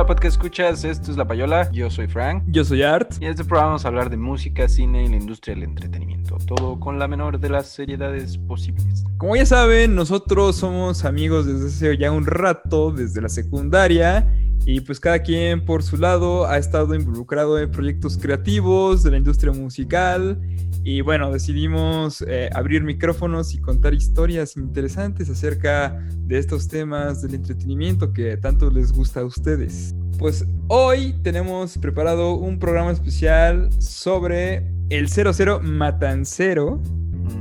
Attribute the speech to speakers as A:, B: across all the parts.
A: Hola, podcast escuchas, esto es La Payola, yo soy Frank.
B: Yo soy Art.
A: Y en este programa vamos a hablar de música, cine y la industria del entretenimiento, todo con la menor de las seriedades posibles.
B: Como ya saben, nosotros somos amigos desde hace ya un rato, desde la secundaria, y pues cada quien por su lado ha estado involucrado en proyectos creativos de la industria musical. Y bueno, decidimos eh, abrir micrófonos y contar historias interesantes acerca de estos temas del entretenimiento que tanto les gusta a ustedes. Pues hoy tenemos preparado un programa especial sobre el 00 Matancero,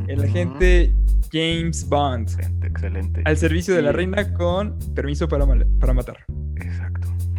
B: el agente James Bond.
A: Excelente, excelente.
B: Al servicio de la reina con permiso para, para matar.
A: Exacto.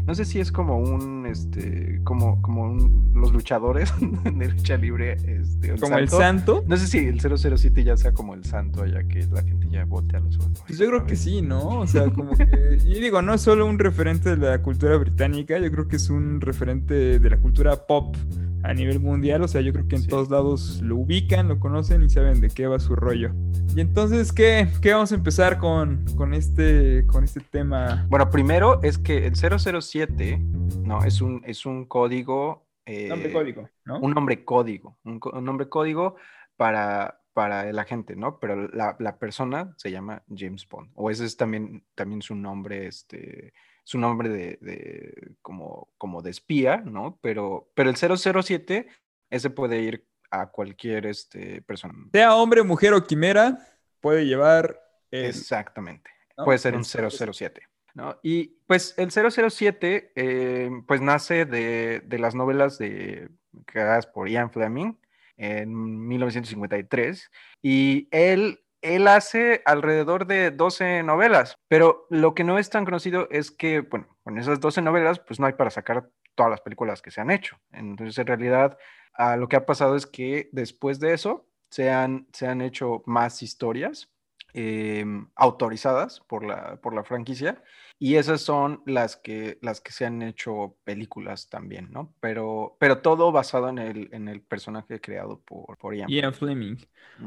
A: No sé si es como un, este, como, como un- los luchadores de lucha libre, este,
B: Como el santo.
A: No sé si el 007 ya sea como el santo, ya que la gente ya voltea los ojos.
B: Pues yo creo que sí, ¿no? O sea, como que... Y digo, no es solo un referente de la cultura británica, yo creo que es un referente de la cultura pop a nivel mundial. O sea, yo creo que en
A: Sí.
B: todos lados lo ubican, lo conocen y saben de qué va su rollo. Y entonces, ¿qué, qué vamos a empezar con, con, este, con este tema?
A: Bueno, primero es que el 007, no, es un, es un código. eh,
B: Nombre código, ¿no?
A: Un nombre código, un, un nombre código para, para el agente, ¿no? Pero la, la persona se llama James Bond, o ese es también, también su nombre, este, su nombre de, de- como, como de espía, ¿no? Pero, pero el 007, ese puede ir a cualquier este, persona.
B: Sea hombre, mujer o quimera, puede llevar... el-
A: Exactamente.
B: ¿no?
A: Puede ser un
B: El
A: 007. ¿no? Y pues el 007 eh, pues nace de, de las novelas de, creadas por Ian Fleming en 1953 y él, él hace alrededor de 12 novelas, pero lo que no es tan conocido es que, bueno, con esas 12 novelas pues no hay para sacar todas las películas que se han hecho. Entonces en realidad ah, lo que ha pasado es que después de eso se han, se han hecho más historias eh, autorizadas por la, por la franquicia y esas son las que, las que se han hecho películas también, ¿no? Pero, pero todo basado en el, en el personaje creado por, por Ian.
B: Ian Fleming.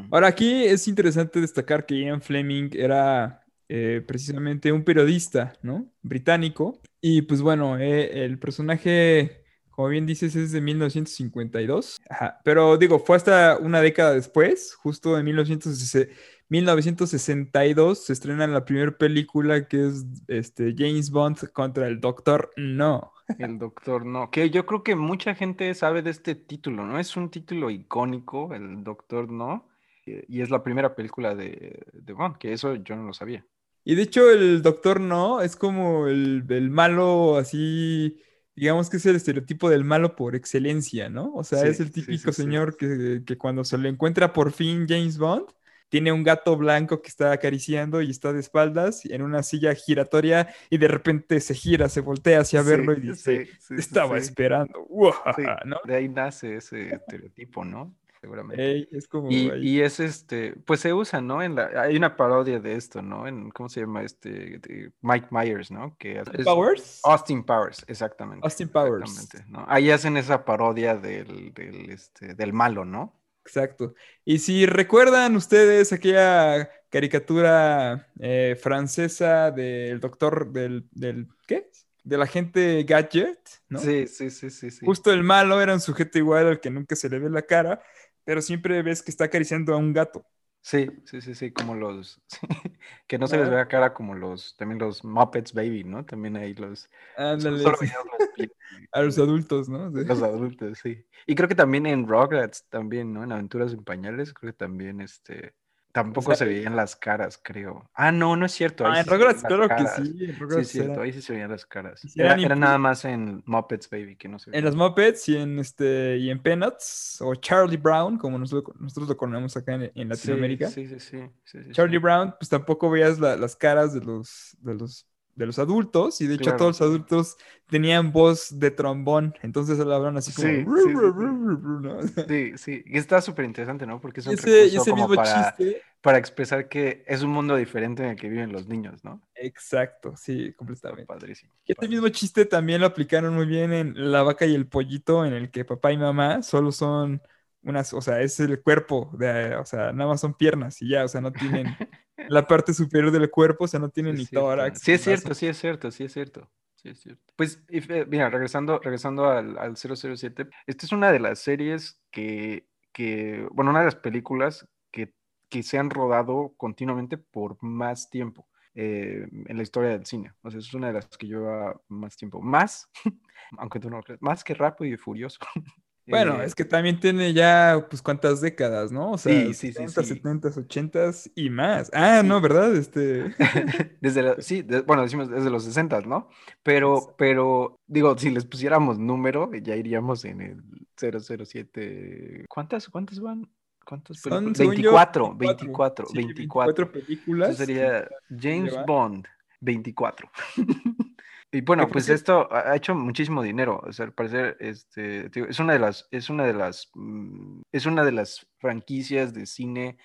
B: Ahora, aquí es interesante destacar que Ian Fleming era eh, precisamente un periodista, ¿no? Británico. Y pues bueno, eh, el personaje, como bien dices, es de 1952. Ajá. Pero digo, fue hasta una década después, justo en 1960 1962, se estrena la primera película que es este, James Bond contra el Doctor No.
A: El Doctor No, que yo creo que mucha gente sabe de este título, ¿no? Es un título icónico, el Doctor No, y es la primera película de, de Bond, que eso yo no lo sabía.
B: Y de hecho el Doctor No es como el, el malo así, digamos que es el estereotipo del malo por excelencia, ¿no? O sea,
A: Sí,
B: es el típico
A: sí, sí.
B: señor que, que cuando se le encuentra por fin James Bond, tiene un gato blanco que está acariciando y está de espaldas en una silla giratoria y de repente se gira, se voltea hacia
A: Sí,
B: verlo y dice,
A: sí, sí, sí,
B: estaba esperando, ¡Uajaja",
A: Sí,
B: ¿no?
A: de ahí nace ese estereotipo, ¿no? Seguramente.
B: Ey, es como
A: Y, es este, pues se usa, ¿no? En la, hay una parodia de esto, ¿no? En, ¿cómo se llama este? Mike Myers, ¿no? Que es-
B: Powers.
A: Austin Powers, exactamente.
B: Austin Powers.
A: exactamente, ¿no? Ahí hacen esa parodia del, del, este, del malo, ¿no?
B: Exacto. Y si recuerdan ustedes aquella caricatura eh, francesa del doctor del, del ¿qué? Del agente Gadget, ¿no?
A: Sí, sí, sí, sí, sí.
B: Justo el malo era un sujeto igual al que nunca se le ve la cara, pero siempre ves que está acariciando a un gato.
A: Sí, sí, sí, sí, como los, que no se les ve la cara como los, también los Muppets Baby, ¿no? También ahí los,
B: Ándale,
A: los
B: a los adultos, ¿no? Sí.
A: Los adultos, sí. Y creo que también en Rugrats, también, ¿no? En Aventuras en Pañales, creo que también, este, tampoco
B: sea,
A: se veían las caras, creo. Ah, no, no es cierto. ahí
B: Ah, en
A: sí
B: Rugrats, claro que sí. En
A: Sí, es cierto,
B: era-
A: ahí sí se veían las caras.
B: Sí,
A: Era, nada más en Muppets Baby que no se
B: En
A: veían.
B: las Muppets y en este y en Peanuts o Charlie Brown, como nosotros, nosotros lo conocemos acá en, en Latinoamérica.
A: Sí, sí, sí.
B: Charlie. Brown, pues tampoco veías la- las caras de los, de los, de los adultos, y de hecho
A: Claro.
B: todos los adultos tenían voz de trombón, entonces hablaban así como...
A: Sí,
B: "Ru,
A: sí, sí,
B: ru,
A: sí.
B: ru, ru, ru", ¿no?
A: Sí, sí. Y está súper interesante, ¿no? Porque es un
B: ese, ese
A: como
B: mismo
A: para,
B: chiste,
A: para expresar que es un mundo diferente en el que viven los niños, ¿no?
B: exacto, sí,
A: Está
B: completamente.
A: padrísimo.
B: Y este mismo chiste también lo aplicaron muy bien en La vaca y el pollito, en el que papá y mamá solo son unas, o sea, es el cuerpo, de, o sea, nada más son piernas y ya, o sea, no tienen la parte superior del cuerpo, o sea, no tienen
A: Sí
B: ni tórax.
A: Sí, es cierto, sí es cierto, sí es cierto. Sí, es cierto. Pues, mira, regresando, regresando al, al 007, esta es una de las series que, que, bueno, una de las películas que, que se han rodado continuamente por más tiempo. Eh, en la historia del cine. O sea, es una de las que lleva más tiempo. Más, aunque tú no crees, más que Rápido y Furioso.
B: Bueno,
A: Eh,
B: es que también tiene ya, pues, cuántas décadas, ¿no? O sea,
A: Sí, sí, sí,
B: 60,
A: sí.
B: 70, 80 y más. Ah, no, ¿verdad? Este...
A: Desde la- sí, de- bueno, decimos desde los 60, ¿no? Pero, pero, digo, si les pusiéramos número, ya iríamos en el 007. ¿Cuántas, cuántas van? ¿Cuántas
B: Son,
A: películas?
B: según yo,
A: 24, 24,
B: Sí,
A: 24.
B: películas.
A: Eso sería James. Bond, 24. Y bueno, pues esto ha hecho muchísimo dinero. O sea, al parecer, este, digo, es una de las, es una de las, mm, es una de las franquicias de cine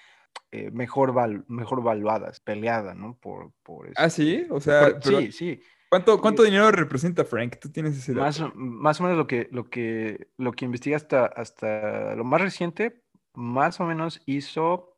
A: eh, mejor, val- mejor valuadas, peleada, ¿no? Por, por
B: Ah,
A: este-
B: sí, o sea,
A: por- sí, sí.
B: ¿cuánto, cuánto dinero representa Frank? Tú tienes ese dato.
A: Más, o- más o menos lo que, lo que, lo que investigué hasta, hasta lo más reciente, más o menos hizo,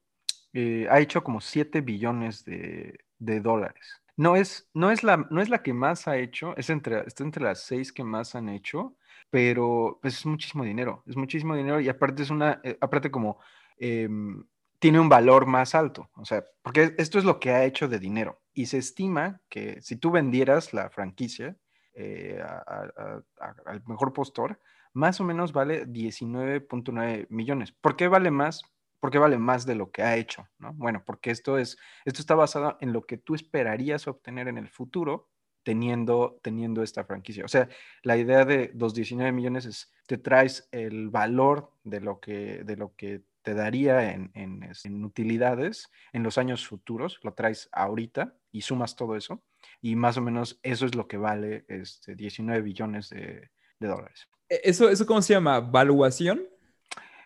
A: eh, ha hecho como 7 billones de, de dólares. No es, no, es la, no es la que más ha hecho, es entre, está entre las seis que más han hecho, pero pues es muchísimo dinero, es muchísimo dinero y aparte es una, eh, aparte como em, tiene un valor más alto, o sea, porque esto es lo que ha hecho de dinero y se estima que si tú vendieras la franquicia eh, al mejor postor, más o menos vale 19.9 millones. ¿Por qué vale más? Porque vale más de lo que ha hecho, ¿no? Bueno, porque esto es, esto está basado en lo que tú esperarías obtener en el futuro teniendo, teniendo esta franquicia. O sea, la idea de los 19 millones es, te traes el valor de lo que, de lo que te daría en, en, en utilidades en los años futuros, lo traes ahorita y sumas todo eso, y más o menos eso es lo que vale este, 19 billones de, de dólares.
B: Eh, ¿Eso, ¿Eso cómo se llama? ¿Valuación?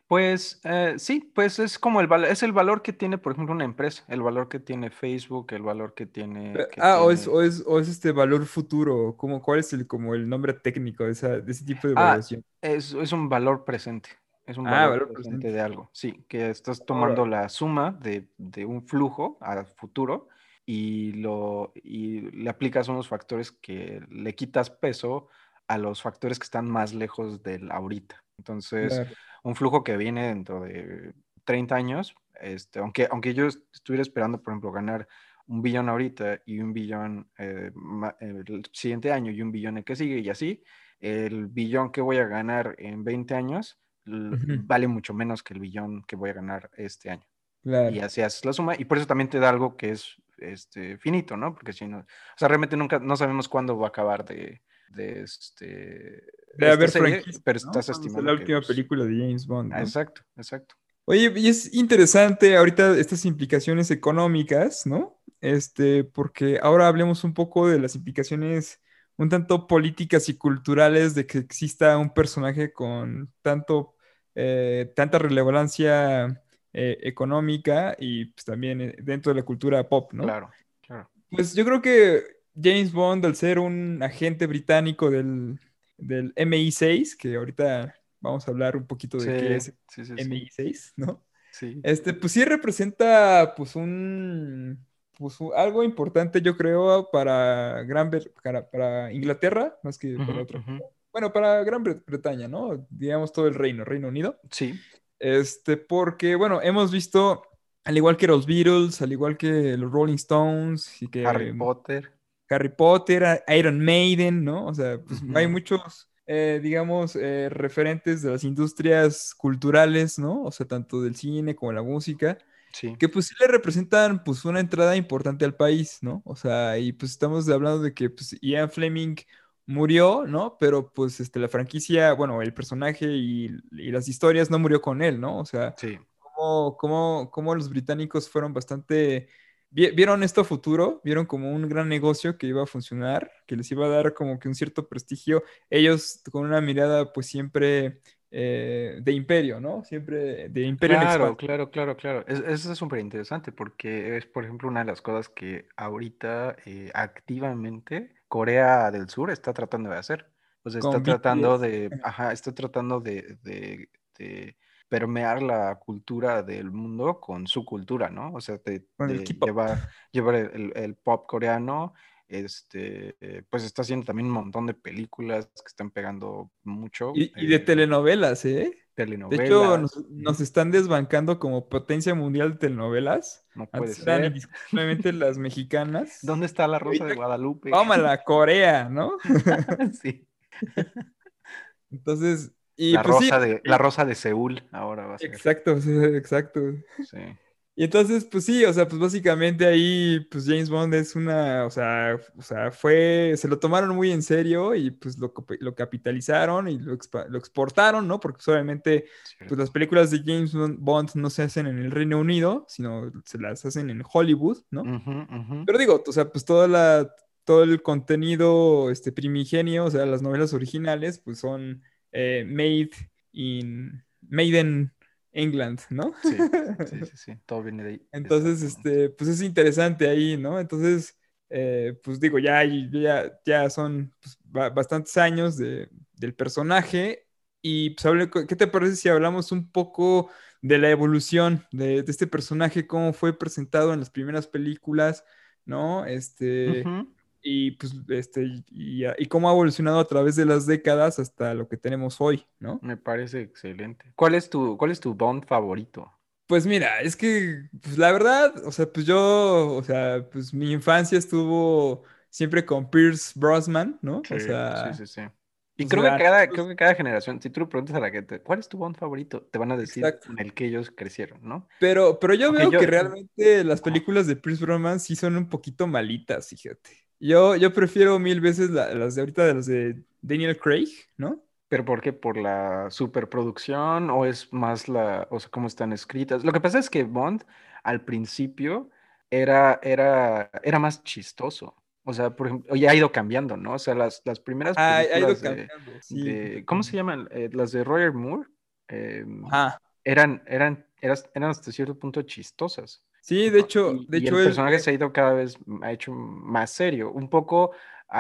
A: Pues eh, sí, pues es como el valor, es el valor que tiene, por ejemplo, una empresa, el valor que tiene Facebook, el valor que tiene... Que
B: Ah, o es, o es, o es este valor futuro. ¿Cómo, ¿Cuál es el, como el nombre técnico de, esa, de ese tipo de
A: Ah,
B: valuación?
A: Es, es un valor presente. Es un
B: Ah,
A: valor, presente,
B: presente.
A: de algo. Sí, que estás tomando la suma de, de un flujo al futuro y, lo, y le aplicas unos factores que le quitas peso a los factores que están más lejos del ahorita. Entonces,
B: Claro.
A: un flujo que viene dentro de 30 años, este, aunque, aunque yo est- estuviera esperando, por ejemplo, ganar un billón ahorita y un billón eh, el siguiente año y un billón el que sigue y así, el billón que voy a ganar en 20 años vale mucho menos que el billón que voy a ganar este año.
B: Claro.
A: Y así haces la suma y por eso también te da algo que es este, finito, ¿no? Porque si no, o sea, realmente nunca, no sabemos cuándo va a acabar de, de este...
B: De haber
A: serie,
B: franquicia,
A: pero
B: ¿no?
A: estás estimando
B: la
A: que,
B: última
A: pues,
B: película de James Bond, ¿no?
A: Exacto, exacto.
B: Oye, y es interesante ahorita estas implicaciones económicas, ¿no? Este, porque ahora hablemos un poco de las implicaciones un tanto políticas y culturales de que exista un personaje con tanto, eh, tanta relevancia eh, económica y pues, también eh, dentro de la cultura pop, ¿no?
A: Claro, claro.
B: Pues yo creo que James Bond, al ser un agente británico del, del MI6, que ahorita vamos a hablar un poquito de qué es
A: sí, sí, sí, sí.
B: MI6, ¿no?
A: Sí.
B: Este, pues sí representa pues un, pues algo importante yo creo para Gran Bre- para, para Inglaterra, más que para
A: Ujú,
B: otro. Bueno, para Gran Bre- Bretaña, ¿no? Digamos todo el reino, Reino Unido.
A: Sí,
B: Este, porque, bueno, hemos visto, al igual que los Beatles, al igual que los Rolling Stones y que
A: Harry Potter.
B: Harry Potter, Iron Maiden, ¿no? O sea, pues hay muchos, eh, digamos, eh, referentes de las industrias culturales, ¿no? O sea, tanto del cine como la música,
A: Sí,
B: que pues sí le representan pues una entrada importante al país, ¿no? O sea, y pues estamos hablando de que pues Ian Fleming murió, ¿no? Pero pues este, la franquicia, bueno, el personaje y, y las historias no murió con él, ¿no? O sea,
A: sí.
B: cómo, cómo- cómo los británicos fueron bastante... vi- Vieron esto futuro, vieron como un gran negocio que iba a funcionar, que les iba a dar como que un cierto prestigio. Ellos con una mirada pues siempre eh, de imperio, ¿no? Siempre de imperio en
A: Claro,
B: expansión.
A: claro, claro, claro. Es- eso es súper interesante porque es, por ejemplo, una de las cosas que ahorita eh, activamente Corea del Sur está tratando de hacer. O sea, está
B: Con
A: tratando
B: BTS.
A: de, ajá, está tratando de, de- de permear la cultura del mundo con su cultura, ¿no? O sea,
B: K-pop.
A: llevar, llevar el, pop coreano este, pues está haciendo también un montón de películas que están pegando mucho.
B: Y, y de
A: eh,
B: telenovelas, ¿eh?
A: telenovelas.
B: De hecho, nos, nos están desbancando como potencia mundial de telenovelas.
A: no puede
B: Antes
A: ser.
B: indiscutiblemente las mexicanas.
A: ¿Dónde está la Rosa de Guadalupe?
B: Tómala, Corea, ¿no?
A: sí.
B: Entonces, y
A: La
B: pues sí,
A: rosa de, la rosa de Seúl ahora va a ser.
B: Exacto, sí, exacto.
A: Sí.
B: Y entonces, pues sí, o sea, pues básicamente ahí, pues James Bond es una, o sea, o sea, fue, se lo tomaron muy en serio y pues lo, lo capitalizaron y lo, expa- lo exportaron, ¿no? Porque obviamente, pues las películas de James Bond no se hacen en el Reino Unido, sino se las hacen en Hollywood, ¿no? Pero digo, o sea, pues toda la, todo el contenido este, primigenio, o sea, las novelas originales, pues son eh, made in, made in England, ¿no?
A: Sí, sí, sí, sí, todo viene de ahí.
B: Entonces, este, pues es interesante ahí, ¿no? Entonces, eh, pues digo, ya, ya, ya son pues, ba- bastantes años de- del personaje y pues, ¿qué te parece si hablamos un poco de la evolución de, de este personaje, cómo fue presentado en las primeras películas, ¿no? Este. Y pues, este, y, y cómo ha evolucionado a través de las décadas hasta lo que tenemos hoy, ¿no?
A: Me parece excelente. ¿Cuál es tu, cuál es tu Bond favorito?
B: Pues mira, es que, pues la verdad, o sea, pues yo, o sea, pues mi infancia estuvo siempre con Pierce Brosnan, ¿no? O sea,
A: sí, sí, sí. Y
B: o
A: creo
B: sea,
A: que cada, creo que cada generación, si tú le preguntas a la gente, ¿cuál es tu Bond favorito? Te van a decir
B: Exacto.
A: con el que ellos crecieron, ¿no?
B: pero, pero yo veo
A: yo-
B: que realmente las películas de Pierce Brosnan sí son un poquito malitas, fíjate. Yo, yo prefiero mil veces la- las de ahorita de las de Daniel Craig, ¿no?
A: ¿Pero por qué? ¿Por la superproducción o es más la, o sea, cómo están escritas? Lo que pasa es que Bond al principio era, era, era más chistoso. O sea, por ejemplo, ya ha ido cambiando, ¿no? O sea, las, las primeras
B: Ha, ha ido
A: de,
B: cambiando, sí.
A: de- ¿cómo se llaman? Eh, las de Roger Moore eh,
B: Ajá.
A: eran, eran, eras- eran hasta cierto punto chistosas.
B: Sí, de hecho,
A: Y,
B: de
A: y
B: hecho
A: el personaje se ha ido cada vez, ha hecho más serio, un poco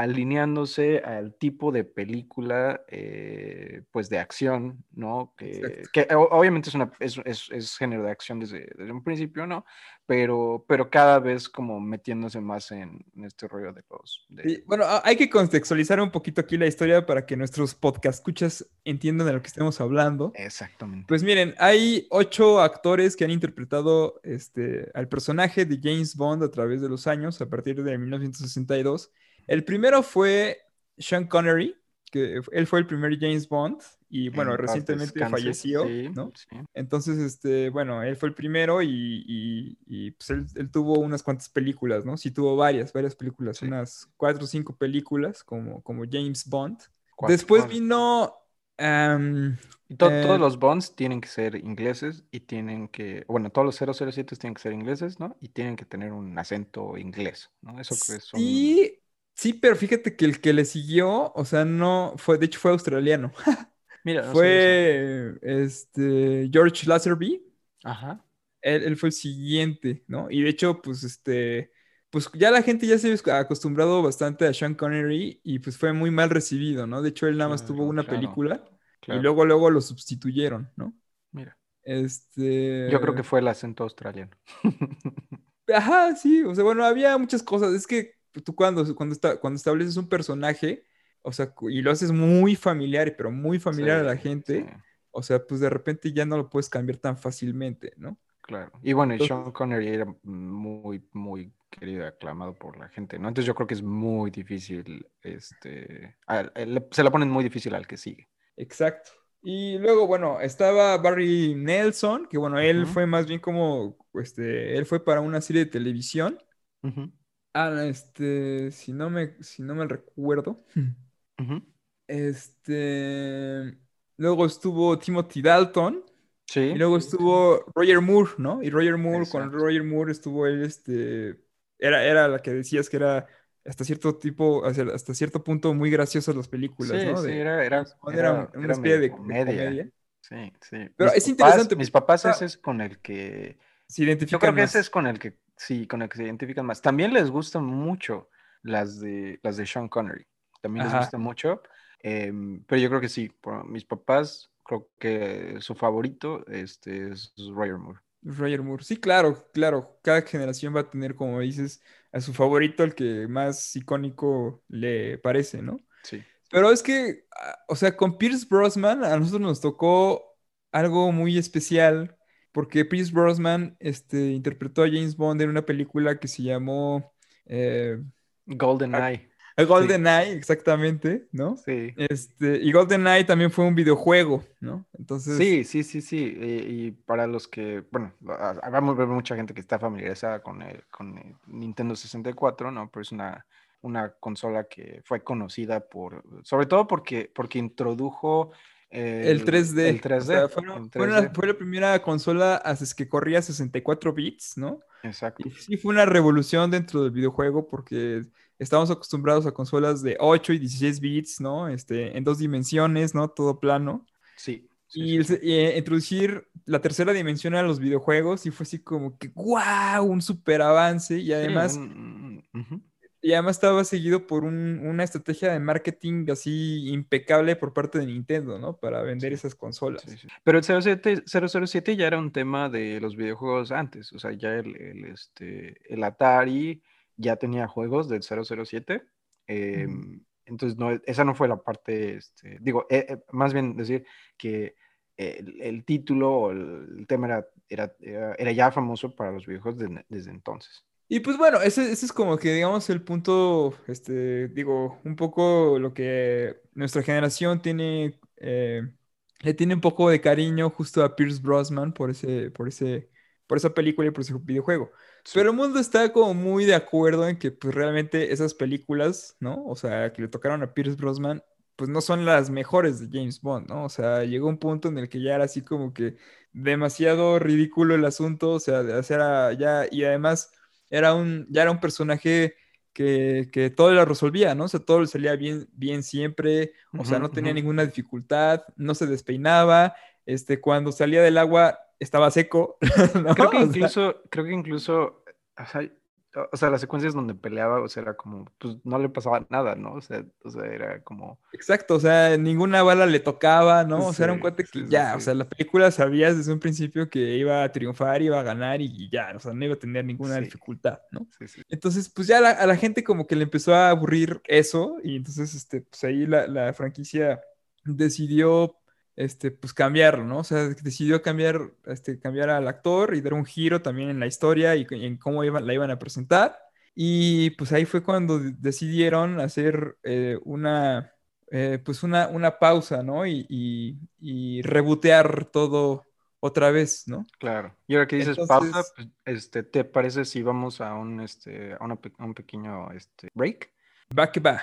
A: alineándose al tipo de película, eh, pues de acción, ¿no? Que, obviamente es, una, es, es- es género de acción desde, desde un principio, ¿no? Pero, pero cada vez como metiéndose más en, en este rollo de los... de-
B: bueno, hay que contextualizar un poquito aquí la historia para que nuestros podcast escuchas entiendan de lo que estemos hablando.
A: Exactamente.
B: Pues miren, hay ocho actores que han interpretado este, al personaje de James Bond a través de los años, a partir de 1962. El primero fue Sean Connery, que él fue el primer James Bond y bueno,
A: En
B: recientemente
A: descanse,
B: falleció,
A: sí,
B: ¿no?
A: sí.
B: Entonces, este, bueno, él fue el primero y, y- y, pues él, él tuvo unas cuantas películas, ¿no? Sí tuvo varias, varias películas,
A: Sí.
B: unas cuatro o cinco películas como, como James Bond. Después vino...
A: Y to-
B: eh,
A: todos los bonds tienen que ser ingleses y tienen que, bueno, todos los 007 tienen que ser ingleses, ¿no? Y tienen que tener un acento inglés, ¿no? Eso que es un...
B: Sí, pero fíjate que el que le siguió, o sea, no fue, de hecho fue australiano.
A: Mira, no
B: Fue este George Lazenby.
A: eso. Ajá.
B: Él, él fue el siguiente, ¿no? Y de hecho, pues este, pues ya la gente ya se ha acostumbrado bastante a Sean Connery y pues fue muy mal recibido, ¿no? De hecho, él nada más tuvo
A: Claro,
B: una
A: claro,
B: película
A: claro.
B: y luego, luego lo sustituyeron, ¿no?
A: Mira,
B: Este.
A: yo creo que fue el acento australiano.
B: Ajá, sí, o sea, bueno, había muchas cosas. Es que tú cuando, cuando, está, cuando estableces un personaje, o sea, y lo haces muy familiar, pero muy familiar a la gente,
A: sí,
B: o sea, pues de repente ya no lo puedes cambiar tan fácilmente, ¿no?
A: claro. Y bueno,
B: Entonces-
A: Sean Connery era muy, muy querido aclamado por la gente, ¿no? Entonces yo creo que es muy difícil, este, se la ponen muy difícil al que sigue.
B: Exacto. Y luego, bueno, estaba Barry Nelson, que bueno, él fue más bien como, este, él fue para una serie de televisión.
A: Ujú,
B: Ah, este, si no me, si no me recuerdo.
A: ujú.
B: Este, luego estuvo Timothy Dalton.
A: Sí.
B: Y luego estuvo Roger Moore, ¿no? Y Roger Moore, con. Roger Moore estuvo él, este, era, era la que decías que era hasta cierto tipo, hasta hasta cierto punto muy graciosas las películas,
A: Sí,
B: ¿no?
A: sí,
B: De-
A: era, era,
B: era
A: era-
B: un- una
A: era
B: especie de, de
A: comedia.
B: comedia.
A: Sí, sí.
B: Pero
A: Mis
B: es
A: papás-
B: interesante
A: Mis papás
B: está-
A: ese es con el que...
B: Se
A: Yo
B: identifican
A: creo que
B: más.
A: ese es con el que, sí, con el que se identifican más. También les gustan mucho las de, las de Sean Connery. También les gustan mucho. em, pero yo creo que sí. por mis papás, creo que su favorito este, es Roger Moore.
B: Roger Moore. Sí, claro, claro. Cada generación va a tener, como dices, a su favorito, el que más icónico le parece, ¿no?
A: Sí.
B: Pero es que, ah, o sea, con Pierce Brosnan a nosotros nos tocó algo muy especial, porque Pierce Brosnan este, interpretó a James Bond en una película que se llamó eh,
A: Golden Eye.
B: Golden Eye, exactamente, ¿no?
A: Sí.
B: Este, y Golden Eye también fue un videojuego, ¿no? Entonces.
A: Sí, sí, sí, sí. Y, y para los que, bueno, vamos a ver mucha gente que está familiarizada con el, con el Nintendo 64, ¿no? Pero es una, una consola que fue conocida por, sobre todo porque, porque introdujo
B: El 3D.
A: El 3D.
B: O sea, fue,
A: el
B: fue una-
A: 3D.
B: fue la primera consola que corría 64 bits, ¿no?
A: Exacto.
B: Y sí fue una revolución dentro del videojuego porque estábamos acostumbrados a consolas de 8 y 16 bits, ¿no? Este, en dos dimensiones, ¿no? Todo plano.
A: Sí. sí,
B: Y,
A: sí,
B: el eh, introducir la tercera dimensión a los videojuegos y fue así como que, ¡guau! Un super avance. Y
A: Sí,
B: además,
A: un-.
B: Y además estaba seguido por un- una estrategia de marketing así impecable por parte de Nintendo, ¿no? Para vender
A: Sí.
B: esas consolas.
A: Sí, sí. Pero el 07, 007 ya era un tema de los videojuegos antes, o sea, ya el, el, este, el Atari ya tenía juegos del 007, eh, entonces no, esa no fue la parte, este, digo, eh, eh, más bien decir que el, el título o el, el tema era, era, era, era ya famoso para los videojuegos de- desde entonces.
B: Y pues bueno, ese, ese es como que, digamos, el punto, este, digo, un poco lo que nuestra generación tiene, eh, le tiene un poco de cariño justo a Pierce Brosnan por ese, por ese, por esa película y por ese videojuego.
A: Sí.
B: Pero el mundo está como muy de acuerdo en que pues realmente esas películas, ¿no? O sea, que le tocaron a Pierce Brosnan, pues no son las mejores de James Bond, ¿no? O sea, llegó un punto en el que ya era así como que demasiado ridículo el asunto, o sea, de hacer a- ya, y además era un, ya era un personaje que, que todo lo resolvía, ¿no? O sea, todo le salía bien, bien siempre, o sea, no tenía ninguna dificultad, no se despeinaba, este, cuando salía del agua estaba seco, ¿no?
A: Creo que
B: O sea,
A: incluso, creo que incluso, o sea, o sea, las secuencias donde peleaba, o sea, era como, pues no le pasaba nada, ¿no? O sea, o sea, era como,
B: Exacto, o sea, ninguna bala le tocaba, ¿no? O sea, era un cuate que
A: sí, sí,
B: ya, o sea, la película sabías desde un principio que iba a triunfar, iba a ganar y, ya, o sea, no iba a tener ninguna dificultad, ¿no?
A: sí, sí.
B: Entonces, pues ya la- a la gente como que le empezó a aburrir eso y entonces, este, pues ahí la, la franquicia decidió, este, pues cambiarlo, ¿no? O sea, decidió cambiar, este, cambiar al actor y dar un giro también en la historia y en cómo iban, la iban a presentar. Y pues ahí fue cuando de- decidieron hacer eh, una, eh, pues una, una pausa, ¿no? Y, y, y rebotear todo otra vez, ¿no?
A: Claro. Y ahora que dices pausa,
B: Entonces-
A: pues, este, ¿te parece si vamos a un, este, a, una a un pequeño, este, break?
B: Va que va.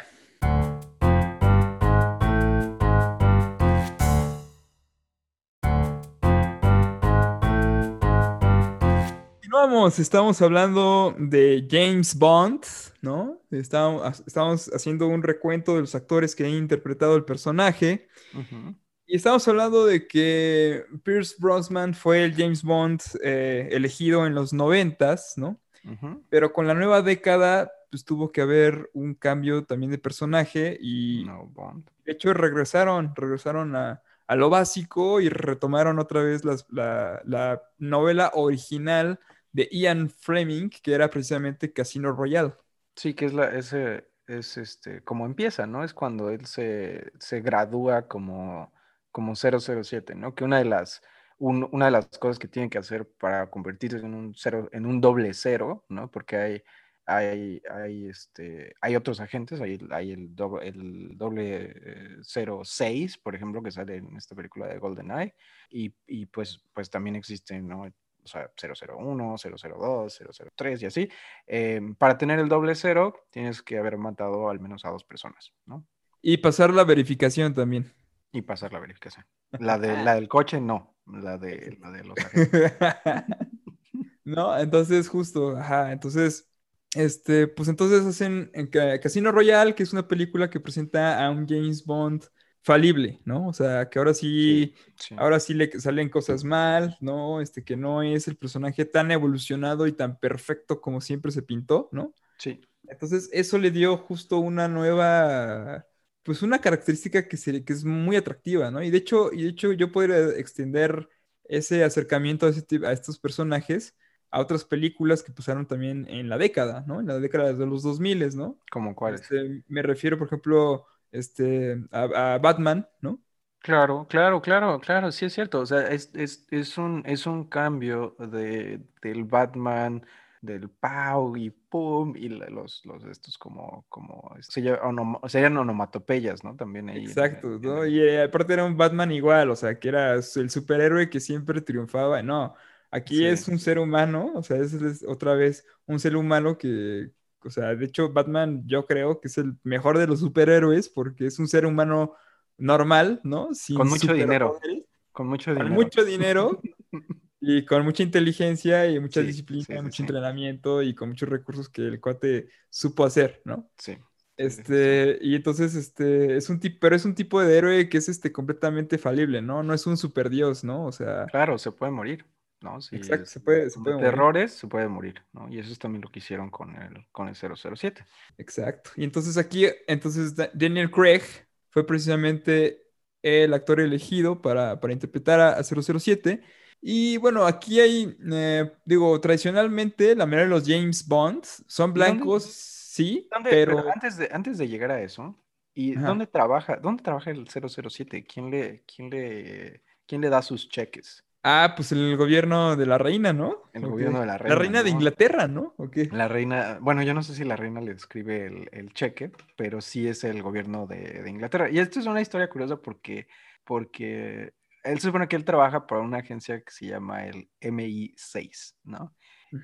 B: Estamos hablando de James Bond, ¿no? Estamos, estamos haciendo un recuento de los actores que han interpretado el personaje.
A: Ujú.
B: Y estamos hablando de que Pierce Brosnan fue el James Bond eh, elegido en los noventas, ¿no?
A: Ujú.
B: Pero con la nueva década, pues tuvo que haber un cambio también de personaje y
A: No, Bond.
B: de hecho regresaron, regresaron a, a lo básico y retomaron otra vez las- la, la novela original de Ian Fleming, que era precisamente Casino Royale.
A: Sí, que es la, ese, es este, como empieza, ¿no? Es cuando él se, se gradúa como, como 007, ¿no? Que una de las, un- una de las cosas que tiene que hacer para convertirse en un cero, en un doble cero, ¿no? Porque hay, hay, hay, este, hay otros agentes, hay, hay el doble, el doble eh, 06, por ejemplo, que sale en esta película de GoldenEye, y, y pues, pues también existen, ¿no? O sea, 001, 002, 003 y así. Eh, para tener el doble cero, tienes que haber matado al menos a dos personas, ¿no?
B: Y pasar la verificación también.
A: Y pasar la verificación. La, de, la del coche, no. La de, la de los agentes.
B: ¿No? Entonces, justo, ajá, entonces, este, pues entonces hacen en Ca- Casino Royale, que es una película que presenta a un James Bond falible, ¿no? O sea, que ahora sí,
A: Sí.
B: ahora sí le salen cosas mal, ¿no? Este, que no es el personaje tan evolucionado y tan perfecto como siempre se pintó, ¿no?
A: Sí.
B: Entonces, eso le dio justo una nueva, pues una característica que, se- que es muy atractiva, ¿no? Y de hecho, y de hecho yo podría extender ese acercamiento a, ese, a estos personajes a otras películas que pasaron también en la década, ¿no? En la década de los 2000, ¿no?
A: ¿Como cuáles?
B: Este, me refiero, por ejemplo, este, a, Batman, ¿no?
A: Claro, claro, claro, claro, sí es cierto. O sea, es, es, es un, es un cambio de, del Batman, del Pau y Pum, y los, los estos como, como, serían onomatopeyas, ¿no? También ahí.
B: Exacto, ¿no? Y eh, aparte era un Batman igual, o sea, que era el superhéroe que siempre triunfaba. No, aquí es un ser humano, o sea, es, es otra vez un ser humano que, o sea, de hecho, Batman yo creo que es el mejor de los superhéroes porque es un ser humano normal, ¿no?
A: con mucho dinero. Con mucho dinero.
B: Con mucho dinero y con mucha inteligencia y mucha disciplina, mucho entrenamiento y con muchos recursos que el cuate supo hacer, ¿no?
A: Sí.
B: Este, y entonces, este, es un tipo, pero es un tipo de héroe que es este completamente falible, ¿no? No es un super dios, ¿no? O sea.
A: Claro, se puede morir. ¿No?
B: Exacto, se puede, se puede
A: errores, se puede morir, ¿no? Y eso es también lo que hicieron con el, con el 007.
B: Exacto. Y entonces aquí, entonces Daniel Craig fue precisamente el actor elegido para, para interpretar a, 007. Y bueno, aquí hay, eh, digo, tradicionalmente la mayoría de los James Bond son blancos, sí, pero...
A: antes, de, antes de llegar a eso, ¿y dónde trabaja, dónde trabaja el 007? ¿Quién le, quién le, quién le da sus cheques?
B: Ah, pues el gobierno de la reina, ¿no?
A: El gobierno de la reina.
B: La reina de Inglaterra, ¿no? ¿O
A: La reina, bueno, yo no sé si la reina le escribe el, cheque, pero sí es el gobierno de, Inglaterra. Y esto es una historia curiosa porque, porque él se supone que él trabaja para una agencia que se llama el MI6, ¿no?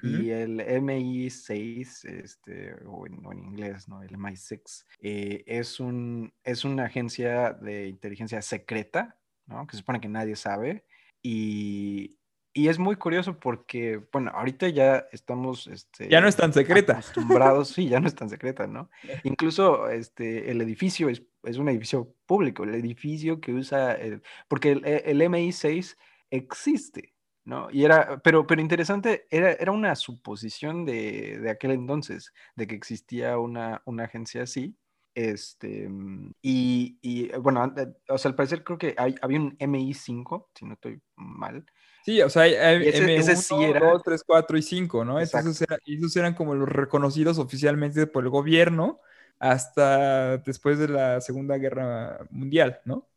A: Y el MI6, este, o en, inglés, ¿no? El MI6, eh, es, un, es una agencia de inteligencia secreta, ¿no? Que se supone que nadie sabe y, es muy curioso porque, bueno, ahorita ya estamos... Este,
B: ya no es tan secreta.
A: Acostumbrados, sí, ya no es tan secreta, ¿no? Incluso este, el edificio es, un edificio público, el edificio que usa, el, porque el, el, MI6 existe, ¿no? Y era, pero, pero interesante, era, era una suposición de, de aquel entonces, de que existía una, una agencia así, este, mm, y, y, bueno, o sea, al parecer creo que hay, había un MI5, si no estoy mal.
B: Sí, o sea, hay, M1, sí era... 2, 3, 4 y 5, ¿no? Entonces esos eran como los reconocidos oficialmente por el gobierno hasta después de la Segunda Guerra Mundial, ¿no?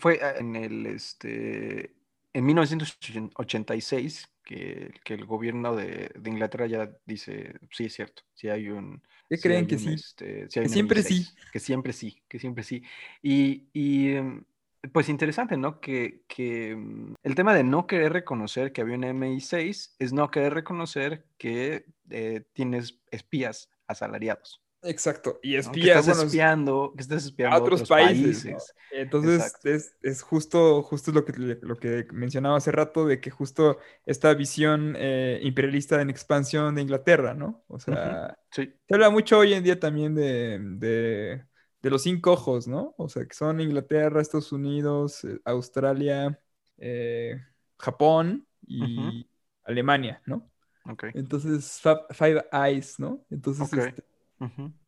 A: Fue ah, en el, este, en 1986 que, que el gobierno de, de, Inglaterra ya dice, sí, es cierto, sí hay un...
B: ¿Qué creen que sí?
A: Este,
B: que siempre sí.
A: Que siempre sí, que siempre sí. Y, y em, pues interesante, ¿no? Que, que, mm, el tema de no querer reconocer que había un MI6 es no querer reconocer que eh, tienes espías asalariados.
B: Exacto, y espías.
A: Que estás espiando, que estás espiando
B: a otros, países. Entonces, es, es, justo, justo lo que, lo que mencionaba hace rato, de que justo esta visión eh, imperialista en expansión de Inglaterra, ¿no? O sea,
A: se
B: habla mucho hoy en día también de, de, de, los cinco ojos, ¿no? O sea, que son Inglaterra, Estados Unidos, eh, Australia, eh, Japón y Alemania, ¿no?
A: Okay.
B: Entonces, Five Eyes, ¿no? Entonces, este,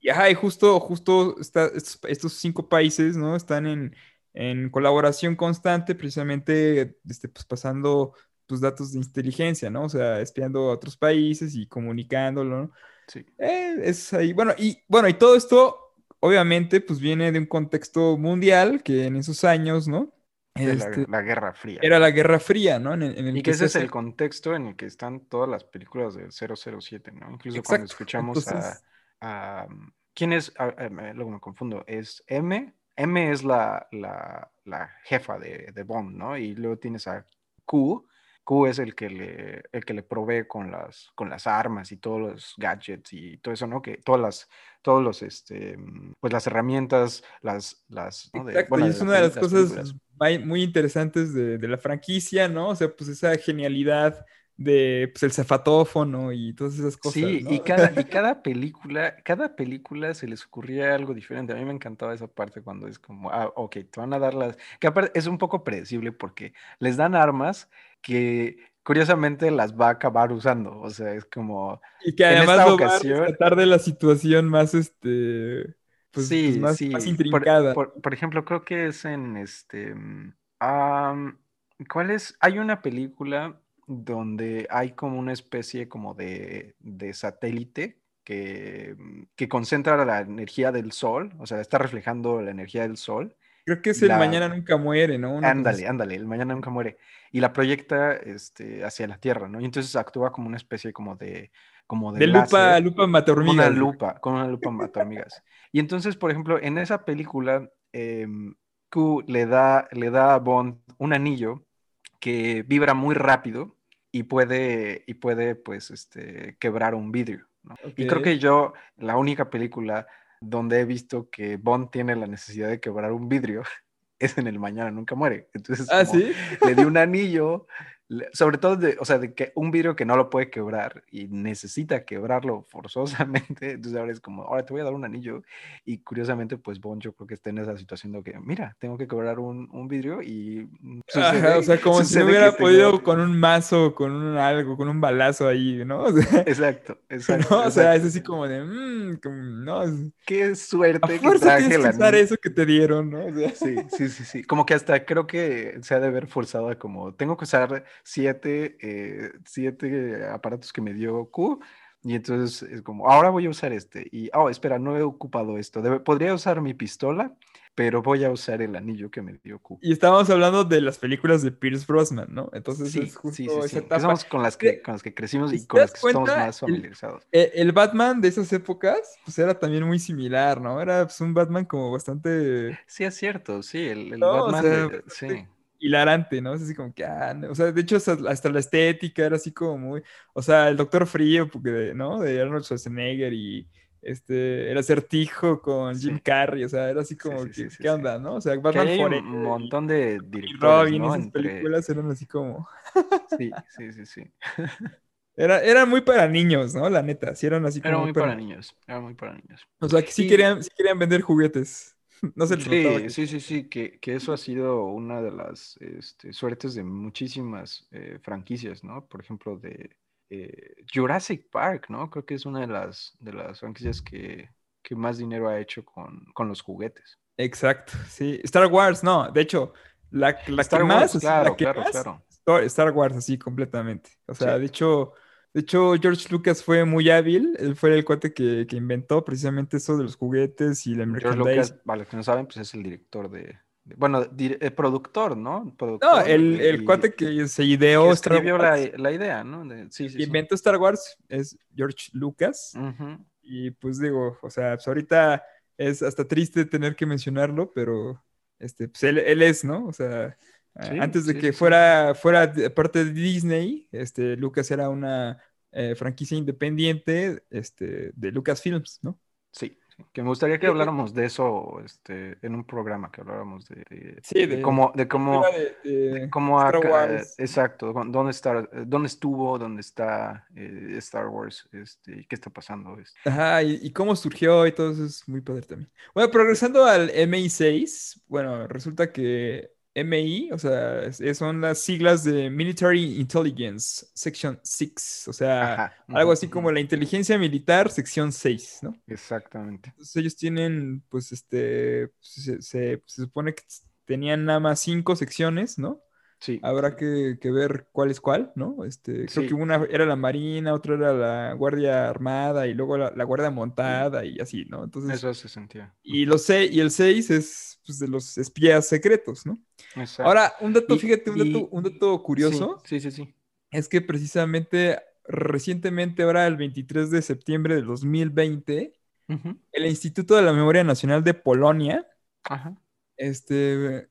B: y ajá, y justo, justo estos, cinco países, ¿no? Están en, colaboración constante, precisamente este, pues, pasando tus datos de inteligencia, ¿no? O sea, espiando a otros países y comunicándolo, ¿no?
A: Sí.
B: Eh, es ahí, bueno, y bueno, y todo esto, obviamente, pues viene de un contexto mundial que en esos años, ¿no?
A: Este, la, Guerra Fría.
B: Era la Guerra Fría, ¿no? En, el
A: y que, ese es el contexto en el que están todas las películas de 007, ¿no? Incluso cuando escuchamos a ¿Quién es? luego me confundo. Es M. M es la, la, jefa de, de, Bond, ¿no? Y luego tienes a Q. Q es el que le, el que le provee con las, con las armas y todos los gadgets y todo eso, ¿no? Que todas las, todos los, este, pues las herramientas, las, las,
B: Exacto, y es una de las, cosas muy interesantes de, de, la franquicia, ¿no? O sea, pues esa genialidad de pues, el cefatófono y todas esas cosas.
A: Sí, y, cada, y cada película, cada película se les ocurría algo diferente. A mí me encantaba esa parte cuando es como, ah, ok, te van a dar las. Que aparte es un poco predecible porque les dan armas que curiosamente las va a acabar usando. O sea, es como.
B: Y que además en ocasión... va a tratar de la situación más este. Pues, sí, pues, más, más, intrincada.
A: Por, ejemplo, creo que es en este. Um, ¿Cuál es? Hay una película donde hay como una especie como de, de satélite que, que concentra la energía del sol, o sea, está reflejando la energía del sol
B: Creo que es el
A: La-
B: Mañana Nunca Muere, ¿no? Una
A: Ándale, ándale, el mañana nunca muere. Y la proyecta este, hacia la Tierra, ¿no? Y entonces actúa como una especie como de, como de,
B: De lupa, lupa
A: una lupa, con una lupa mata hormigas. Y entonces, por ejemplo, en esa película, em, Q le da, le da a Bond un anillo que vibra muy rápido y puede, y puede pues, este, quebrar un vidrio, ¿no? Y creo que yo, la única película donde he visto que Bond tiene la necesidad de quebrar un vidrio es en el Mañana Nunca Muere. Entonces,
B: Ah, sí.
A: le di un anillo, sobre todo, de, o sea, de que un vidrio que no lo puede quebrar y necesita quebrarlo forzosamente. Entonces ahora es como, ahora te voy a dar un anillo. Y curiosamente, pues Bond yo creo que está en esa situación de que, mira, tengo que quebrar un, un vidrio y mm,
B: Ajá,
A: sucede-
B: o sea, como si no
A: que
B: hubiera
A: tengo-
B: podido con un mazo, con un algo, con un balazo ahí, ¿no? O sea,
A: Exacto, exacto.
B: ¿no? O sea, es así como de, "Mm, como, no,
A: Qué
B: a
A: suerte que
B: fuerza
A: traje
B: tienes
A: el
B: que usar eso que te dieron, ¿no? O sea,
A: Sí, sí, sí, sí. Como que hasta creo que se ha de ver forzado a como, tengo que usar siete, eh, siete aparatos que me dio Q. Y entonces es como, ahora voy a usar este. Y, oh, espera, no he ocupado esto. Debe- podría usar mi pistola, pero voy a usar el anillo que me dio Q.
B: Y estábamos hablando de las películas de Pierce Brosnan, ¿no? Entonces
A: Sí,
B: es justo
A: sí, sí,
B: esa etapa.
A: somos con las que, con las que crecimos y
B: ¿te
A: con las que estamos
B: cuenta?
A: más
B: El-
A: familiarizados.
B: Eh, El Batman de esas épocas, pues era también muy similar, ¿no? Era pues, un Batman como bastante
A: Sí, es cierto, sí, el, el
B: No, o
A: Batman,
B: sea,
A: de- sí.
B: Hilarante, ¿no? Es así como que, ah, no. O sea, de hecho, hasta, hasta la estética era así como muy. O sea, el Doctor Frío, porque de- ¿no? De Arnold Schwarzenegger y este, el acertijo con Jim
A: Sí.
B: Carrey, o sea, era así
A: Sí,
B: como
A: sí,
B: que,
A: sí,
B: ¿qué onda, no? O sea, Batman
A: hay
B: Forever
A: un montón de
B: y
A: directores,
B: Robin,
A: ¿no?
B: esas
A: Entre...
B: películas eran así como.
A: Sí, sí, sí, sí.
B: Era, eran muy para niños, ¿no? La neta, sí eran así como
A: Era
B: muy
A: muy
B: para
A: para niños, era muy para niños.
B: O sea, que sí
A: Y-
B: querían, sí querían vender juguetes. No se
A: Sí,
B: que-
A: sí, sí, sí, que, que eso ha sido una de las este, suertes de muchísimas eh, franquicias, ¿no? Por ejemplo, de eh, Jurassic Park, ¿no? Creo que es una de las, de las franquicias que, que más dinero ha hecho con, con los juguetes.
B: Exacto, sí. Star Wars, no, de hecho, la, la
A: Star
B: que
A: Wars,
B: más, la
A: claro,
B: que
A: claro,
B: más,
A: claro.
B: Star- Star Wars, así completamente. O sea,
A: Sí.
B: de hecho, de hecho, George Lucas fue muy hábil. Él fue el cuate que, que inventó precisamente eso de los juguetes y la
A: George
B: merchandise.
A: Lucas, para los que no saben, pues es el director de, de- bueno, el productor, ¿no?
B: No,
A: Productor
B: el, el
A: y-
B: cuate que se
A: que
B: ideó Star
A: escribió la,
B: Wars,
A: la idea, ¿no? De- sí, sí,
B: que
A: sí.
B: inventó Star Wars es George Lucas. Y pues digo, o sea, pues ahorita es hasta triste tener que mencionarlo, pero este, pues él, él es, ¿no? O sea,
A: Sí,
B: antes de
A: sí,
B: que fuera, fuera parte de Disney, este, Lucas era una eh, franquicia independiente este, de Lucasfilms, ¿no?
A: Sí, que me gustaría que
B: Eh, eh.
A: habláramos de eso este, en un programa, que habláramos de, de-
B: Sí,
A: de
B: de-
A: cómo, de cómo,
B: Star Wars.
A: exacto, dó- dónde está, dónde estuvo, dónde está eh, Star Wars, este, qué está pasando. este.
B: Ajá, y, y cómo surgió y todo eso es muy padre también. Bueno, progresando al MI6, bueno, resulta que MI, o sea, es- son las siglas de Military Intelligence Section 6, o sea,
A: Ajá,
B: algo así como la inteligencia militar sección 6, ¿no?
A: Exactamente.
B: Entonces ellos tienen, pues, este, se, se- se supone que tenían nada más cinco secciones, ¿no?
A: Sí,
B: Habrá que, que ver cuál es cuál, ¿no? Este, creo
A: Sí.
B: que una era la Marina, otra era la Guardia Armada y luego la, la Guardia Montada y así, ¿no? Entonces,
A: eso se sentía.
B: y, los y el 6 es pues, de los espías secretos, ¿no?
A: Exacto.
B: Ahora, un dato,
A: Y-
B: fíjate, un dato, un dato curioso
A: Sí, sí, sí.
B: es que precisamente recientemente, ahora el 23 de septiembre de 2020,
A: Ujú,
B: el Instituto de la Memoria Nacional de Polonia
A: Ajá.
B: este,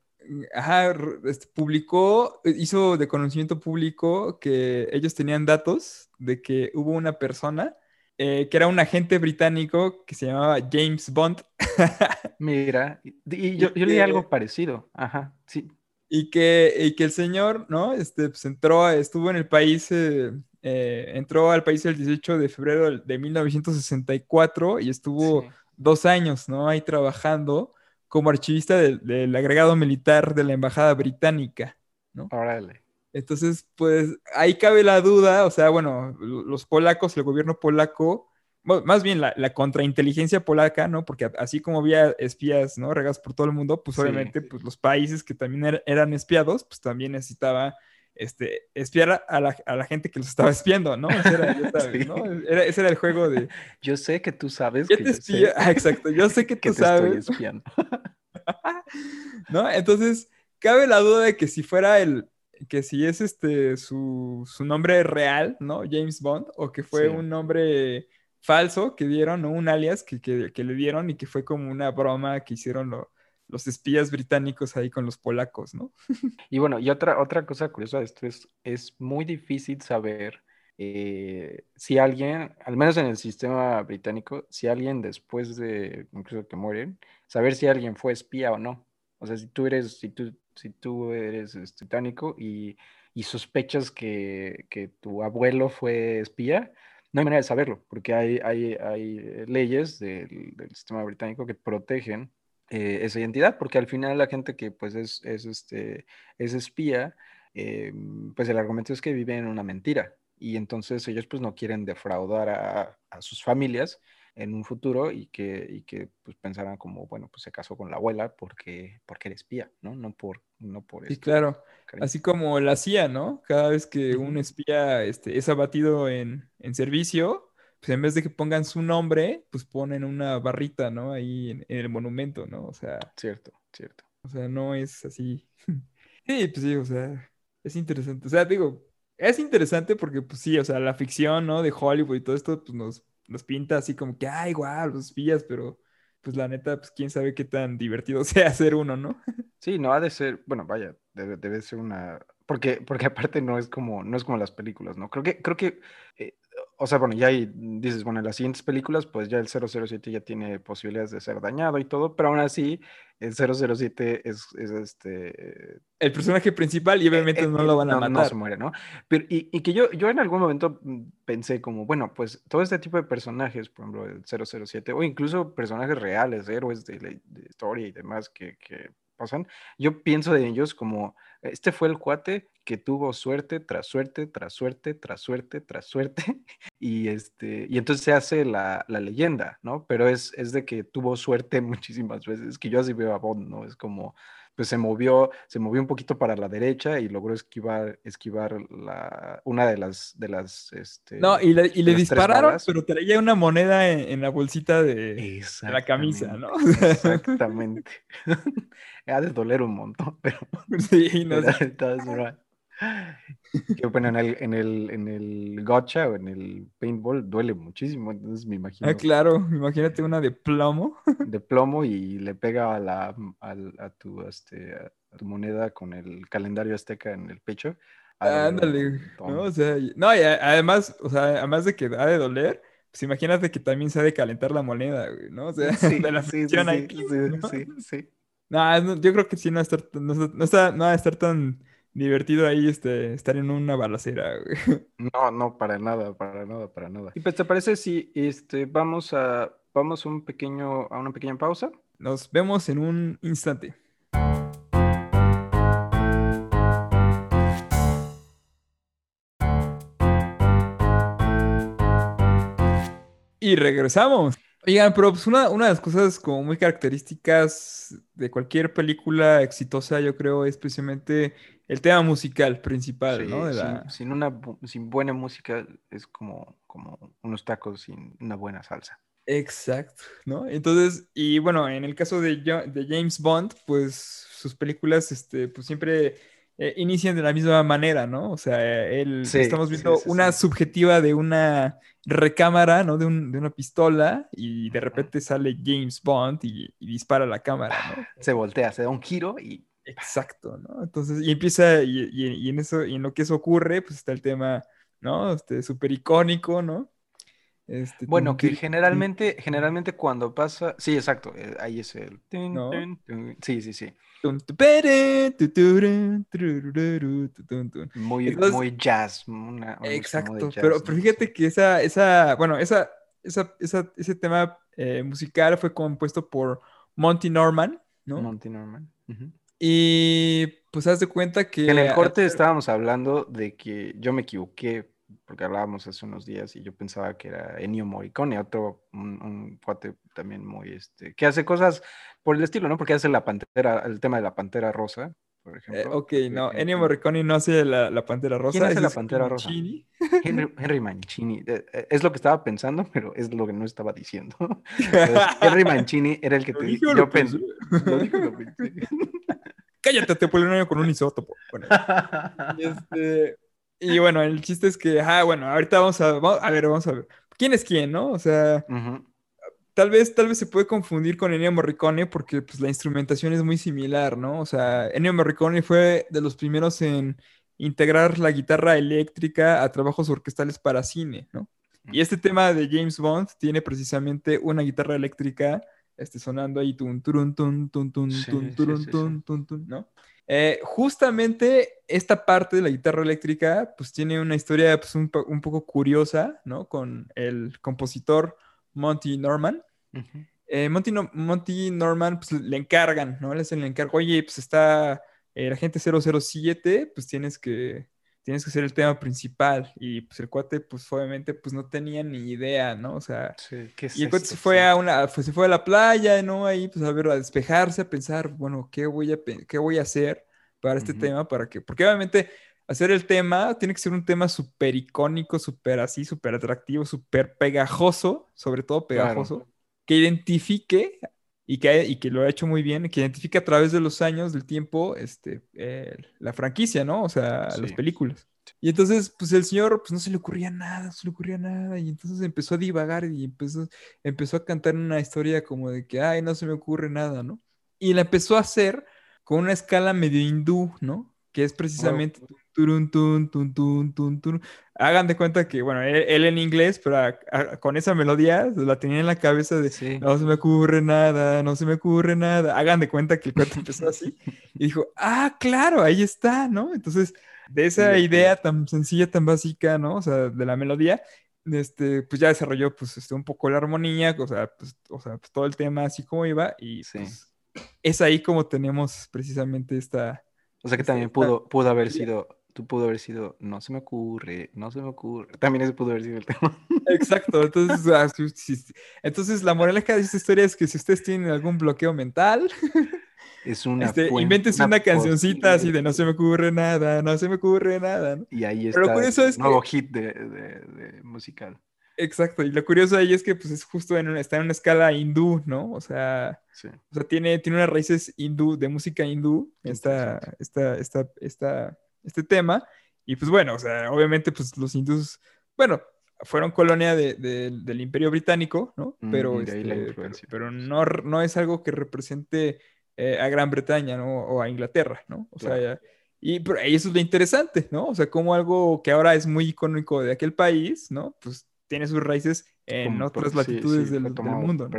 B: ajá, este, publicó, hizo de conocimiento público que ellos tenían datos de que hubo una persona eh, que era un agente británico que se llamaba James Bond
A: Mira, y, yo, yo leí algo parecido. Ajá, sí.
B: y que, y que el señor, ¿no? Este, pues entró, estuvo en el país, eh, eh, entró al país el 18 de febrero de 1964 y estuvo
A: sí.
B: dos años, ¿no? Ahí trabajando como archivista del, del agregado militar de la Embajada Británica, ¿no?
A: Órale.
B: Entonces, pues ahí cabe la duda, o sea, bueno, los polacos, el gobierno polaco, más bien la, la, contrainteligencia polaca, ¿no? Porque así como había espías, ¿no? Regados por todo el mundo, pues obviamente pues, los países que también er, eran espiados, pues también necesitaba este, espiar a la, a la, gente que los estaba espiando, ¿no? Ese era, ¿no? Era, ese era, el juego de...
A: Yo sé que tú sabes
B: que te espía? Ah, exacto, yo sé que, tú sabes. Estoy espiando. ¿No? Entonces, cabe la duda de que si fuera el, que si es este su, su nombre real, ¿no? James Bond, o que fue un nombre falso que dieron, ¿no? Un alias que, que, que, le dieron y que fue como una broma que hicieron lo, los espías británicos ahí con los polacos, ¿no?
A: Y bueno, y otra, otra cosa curiosa de esto es, es muy difícil saber eh, si alguien, al menos en el sistema británico, si alguien después de incluso que mueren, saber si alguien fue espía o no. O sea, si tú eres, si tú, si tú eres este, británico y, y sospechas que, que, tu abuelo fue espía, no hay manera de saberlo, porque hay, hay, hay leyes del, del sistema británico que protegen eh, esa identidad, porque al final la gente que pues es, es, este, es espía, eh, pues el argumento es que vive en una mentira y entonces ellos pues no quieren defraudar a, a sus familias en un futuro y que, y que pues pensaran como, bueno, pues se casó con la abuela porque, porque era espía, ¿no? No por, no por
B: Sí, este claro. Así como la CIA, ¿no? Cada vez que un espía este, es abatido en, en servicio, pues en vez de que pongan su nombre, pues ponen una barrita, ¿no? Ahí en, el monumento, ¿no? O sea.
A: Cierto, cierto.
B: O sea, no es así. sí, pues sí, o sea, es interesante. O sea, digo, es interesante porque, pues sí, o sea, la ficción, ¿no? De Hollywood y todo esto, pues nos, nos pinta así como que, ay, guau, los espías, pero pues la neta, pues quién sabe qué tan divertido sea ser uno, ¿no?
A: Sí, no ha de ser, bueno, vaya, debe, debe ser una, porque, porque aparte no es como, no es como las películas, ¿no? Creo que, creo que eh, o sea, bueno, ya ahí dices, bueno, en las siguientes películas, pues ya el 007 ya tiene posibilidades de ser dañado y todo, pero aún así, el 007 es, es este...
B: El personaje principal y obviamente eh, no lo van a matar.
A: No se muere, ¿no? Pero, y, y, que yo, yo en algún momento mm, pensé como, bueno, pues todo este tipo de personajes, por ejemplo, el 007, o incluso personajes reales, héroes de, de historia y demás que, que pasan, yo pienso de ellos como, este fue el cuate que tuvo suerte tras suerte, tras suerte, tras suerte, tras suerte, y, este, y entonces se hace la, la leyenda, ¿no? Pero es, es de que tuvo suerte muchísimas veces, que yo así veo a Bond, ¿no? Es como, pues se movió, se movió un poquito para la derecha y logró esquivar, esquivar la, una de las, de las, este,
B: No, y le, y le dispararon, pero traía una moneda en, la bolsita de, la camisa, ¿no?
A: Exactamente. ha de doler un montón, pero... Sí, no sé. Que bueno, en el, en el, en el gotcha o en el paintball duele muchísimo, entonces me imagino.
B: Ah, claro, imagínate una de plomo.
A: De plomo y le pega a, la, a, tu, este, a tu moneda con el calendario azteca en el pecho.
B: Ándale, ¿no? O sea, no, y además, o sea, además de que ha de doler, pues imagínate que también se ha de calentar la moneda, ¿no? O sea, de la sí, sí, sí, sí, No, yo creo que sí no a estar, no, no, está, no va a estar tan divertido ahí este, estar en una balacera,
A: No, no, para nada, para nada, para nada. Y pues, ¿te parece si este, vamos a vamos un pequeño, a una pequeña pausa?
B: Nos vemos en un instante. Y regresamos. Oigan, pero pues una, una de las cosas como muy características de cualquier película exitosa, yo creo, es precisamente el tema musical principal, ¿no?
A: sin, una sin buena música es como, como unos tacos sin una buena salsa.
B: Exacto, ¿no? Entonces, y bueno, en el caso de, de James Bond, pues sus películas, este, pues siempre eh, inician de la misma manera, ¿no? O sea, él, estamos viendo una subjetiva de una recámara, ¿no? De, un, de, una pistola y de repente sale James Bond y, y dispara la cámara, ¿no?
A: Se voltea, se da un giro y
B: Exacto, ¿no? Entonces, y empieza, y, y, en eso, y en lo que eso ocurre, pues está el tema, ¿no? Este, súper icónico, ¿no?
A: Este, bueno, que generalmente, generalmente cuando pasa, sí, exacto, eh, ahí es el, sí, sí, sí. Muy, muy jazz.
B: exacto, pero, pero, fíjate que esa, esa, bueno, esa, esa, esa ese tema eh, musical fue compuesto por Monty Norman, ¿no?
A: Monty Norman.
B: Y pues haz de cuenta que...
A: En el corte estábamos hablando de que yo me equivoqué porque hablábamos hace unos días y yo pensaba que era Ennio Morricone, otro, un, un cuate también muy, este, que hace cosas por el estilo, ¿no? Porque hace la pantera, el tema de la pantera rosa, por
B: Eh,
A: ejemplo.
B: ok,
A: que-
B: no, Ennio Morricone no hace la, la Pantera Rosa.
A: ¿Quién hace la Pantera Rosa?
B: Mancini.
A: Henry, Henry Mancini, eh, eh, es lo que estaba pensando, pero es lo que no estaba diciendo. Henry Mancini era el que te
B: dije o
A: yo pensé. Lo dije o lo pensé.
B: Cállate, te año con un isótopo. Bueno, este, y bueno, el chiste es que, ah, bueno, ahorita vamos a, vamos- a ver, vamos a ver. ¿Quién es quién, no? O sea,
A: Ujú,
B: tal vez, tal vez se puede confundir con Ennio Morricone porque pues, la instrumentación es muy similar, ¿no? O sea, Ennio Morricone fue de los primeros en integrar la guitarra eléctrica a trabajos orquestales para cine, ¿no? Y este tema de James Bond tiene precisamente una guitarra eléctrica este, sonando ahí, tun, turun, tun, tun, tun, tun, turun, tun, tun, tun, ¿no? Eh, justamente esta parte de la guitarra eléctrica, pues tiene una historia pues, un, un poco curiosa, ¿no? Con el compositor Monty Norman. Eh, Monty, No- Monty Norman, pues le encargan, ¿no? Le hacen el encargo, oye, pues está el agente 007, pues tienes que, tienes que ser el tema principal. Y pues el cuate, pues obviamente, pues no tenía ni idea, ¿no? O sea,
A: Sí, ¿qué es
B: y el cuate
A: esto?
B: se fue a una, pues, se fue a la playa, ¿no? Ahí, pues a ver, a despejarse, a pensar, bueno, ¿qué voy a, qué voy a hacer para este
A: Ujú.
B: tema? Para que, porque obviamente hacer el tema tiene que ser un tema súper icónico, súper así, súper atractivo, súper pegajoso, sobre todo
A: Claro.
B: pegajoso, que identifique y que, y que lo ha hecho muy bien, que identifique a través de los años, del tiempo, este, eh, la franquicia, ¿no? O sea, las
A: Sí.
B: películas. Y entonces, pues el señor, pues no se le ocurría nada, no se le ocurría nada, y entonces empezó a divagar y empezó, empezó a cantar una historia como de que, ay, no se me ocurre nada, ¿no? Y la empezó a hacer con una escala medio hindú, ¿no? Que es precisamente turun, tun, tun. Hagan de cuenta que, bueno, él, él en inglés, pero a- a- con esa melodía la tenía en la cabeza de,
A: Sí.
B: no se me ocurre nada, no se me ocurre nada. Hagan de cuenta que el cuento empezó así y dijo, ah, claro, ahí está, ¿no? Entonces, de esa idea tan sencilla, tan básica, ¿no? O sea, de la melodía, este, pues ya desarrolló, pues, este, un poco la armonía, o sea, pues, o sea, pues, todo el tema así como iba y
A: Sí.
B: pues es ahí como tenemos precisamente esta...
A: O sea que también pudo, pudo haber sido, tú pudo haber sido, no se me ocurre, no se me ocurre. También ese pudo haber sido el tema.
B: Exacto, entonces, entonces la moraleja de esta historia es que si ustedes tienen algún bloqueo mental,
A: Es una
B: este, una, cancioncita así de no se me ocurre nada, no se me ocurre nada, ¿no?
A: Y ahí
B: Pero
A: está
B: curioso
A: el
B: es que-
A: nuevo hit de, de- de musical.
B: Exacto, y lo curioso ahí es que pues es justo en una, está en una escala hindú, ¿no? O sea,
A: Sí.
B: o sea tiene, tiene unas raíces hindú, de música hindú, esta, esta, esta, esta, este tema, y pues bueno, o sea, obviamente pues los hindús, bueno, fueron colonia de- de- del Imperio Británico, ¿no?
A: Mm,
B: Pero,
A: la
B: este, pero, pero no, no es algo que represente eh, a Gran Bretaña, ¿no? O a Inglaterra, ¿no? O sea,
A: Claro.
B: ya- y, pero ahí eso es lo interesante, ¿no? O sea, como algo que ahora es muy icónico de aquel país, ¿no? Pues tiene sus raíces en
A: Como
B: otras
A: por- sí,
B: latitudes
A: sí,
B: del, del mundo, ¿no?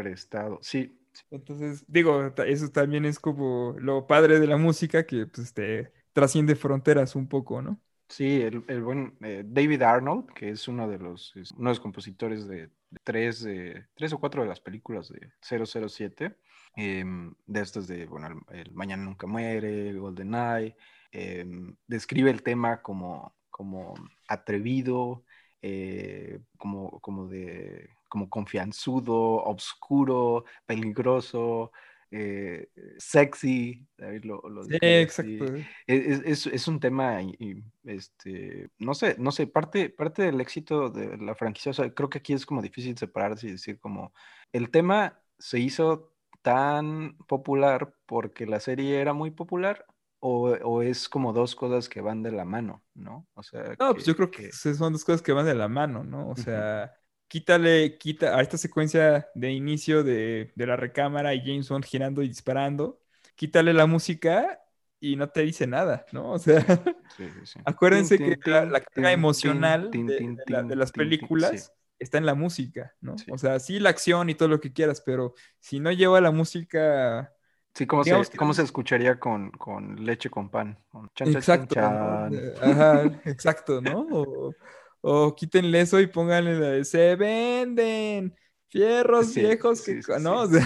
A: Sí,
B: Entonces, digo, eso también es como lo padre de la música que pues, este, trasciende fronteras un poco, ¿no?
A: Sí, el, el buen eh, David Arnold, que es uno de los, uno de los compositores de, tres, de- tres o cuatro de las películas de 007, em, de estos de, bueno, el, Mañana Nunca Muere, GoldenEye, em, describe el tema como, como atrevido, eh, como, como de, como confianzudo, obscuro, peligroso, eh, sexy, David lo, lo
B: Sí,
A: así.
B: exacto.
A: Es, es- es un tema, y, este, no sé, no sé, parte, parte del éxito de la franquicia, o sea, creo que aquí es como difícil separarse y decir como, el tema se hizo tan popular porque la serie era muy popular, o, o es como dos cosas que van de la mano, ¿no? O sea,
B: No, pues
A: que-
B: yo creo que,
A: que-
B: son dos cosas que van de la mano, ¿no? O sea, quítale, quita a esta secuencia de inicio de, de la recámara y James Bond girando y disparando, quítale la música y no te dice nada, ¿no? O sea,
A: sí, sí, sí.
B: acuérdense
A: Tin,
B: que
A: tin,
B: la, la carga
A: tin,
B: emocional de, de la- de las películas está en la música, ¿no?
A: Sí.
B: O sea, sí la acción y todo lo que quieras, pero si no lleva la música...
A: Sí, ¿cómo, se,
B: que
A: cómo
B: no-
A: se escucharía con, con leche con pan? Con chan, chan, chan,
B: Exacto, ¿no?
A: chan.
B: De- Ajá, exacto, ¿no? O, o quítenle eso y pónganle la de se venden fierros
A: Sí,
B: viejos que,
A: sí, sí,
B: co-", ¿no?
A: sí.
B: O sea,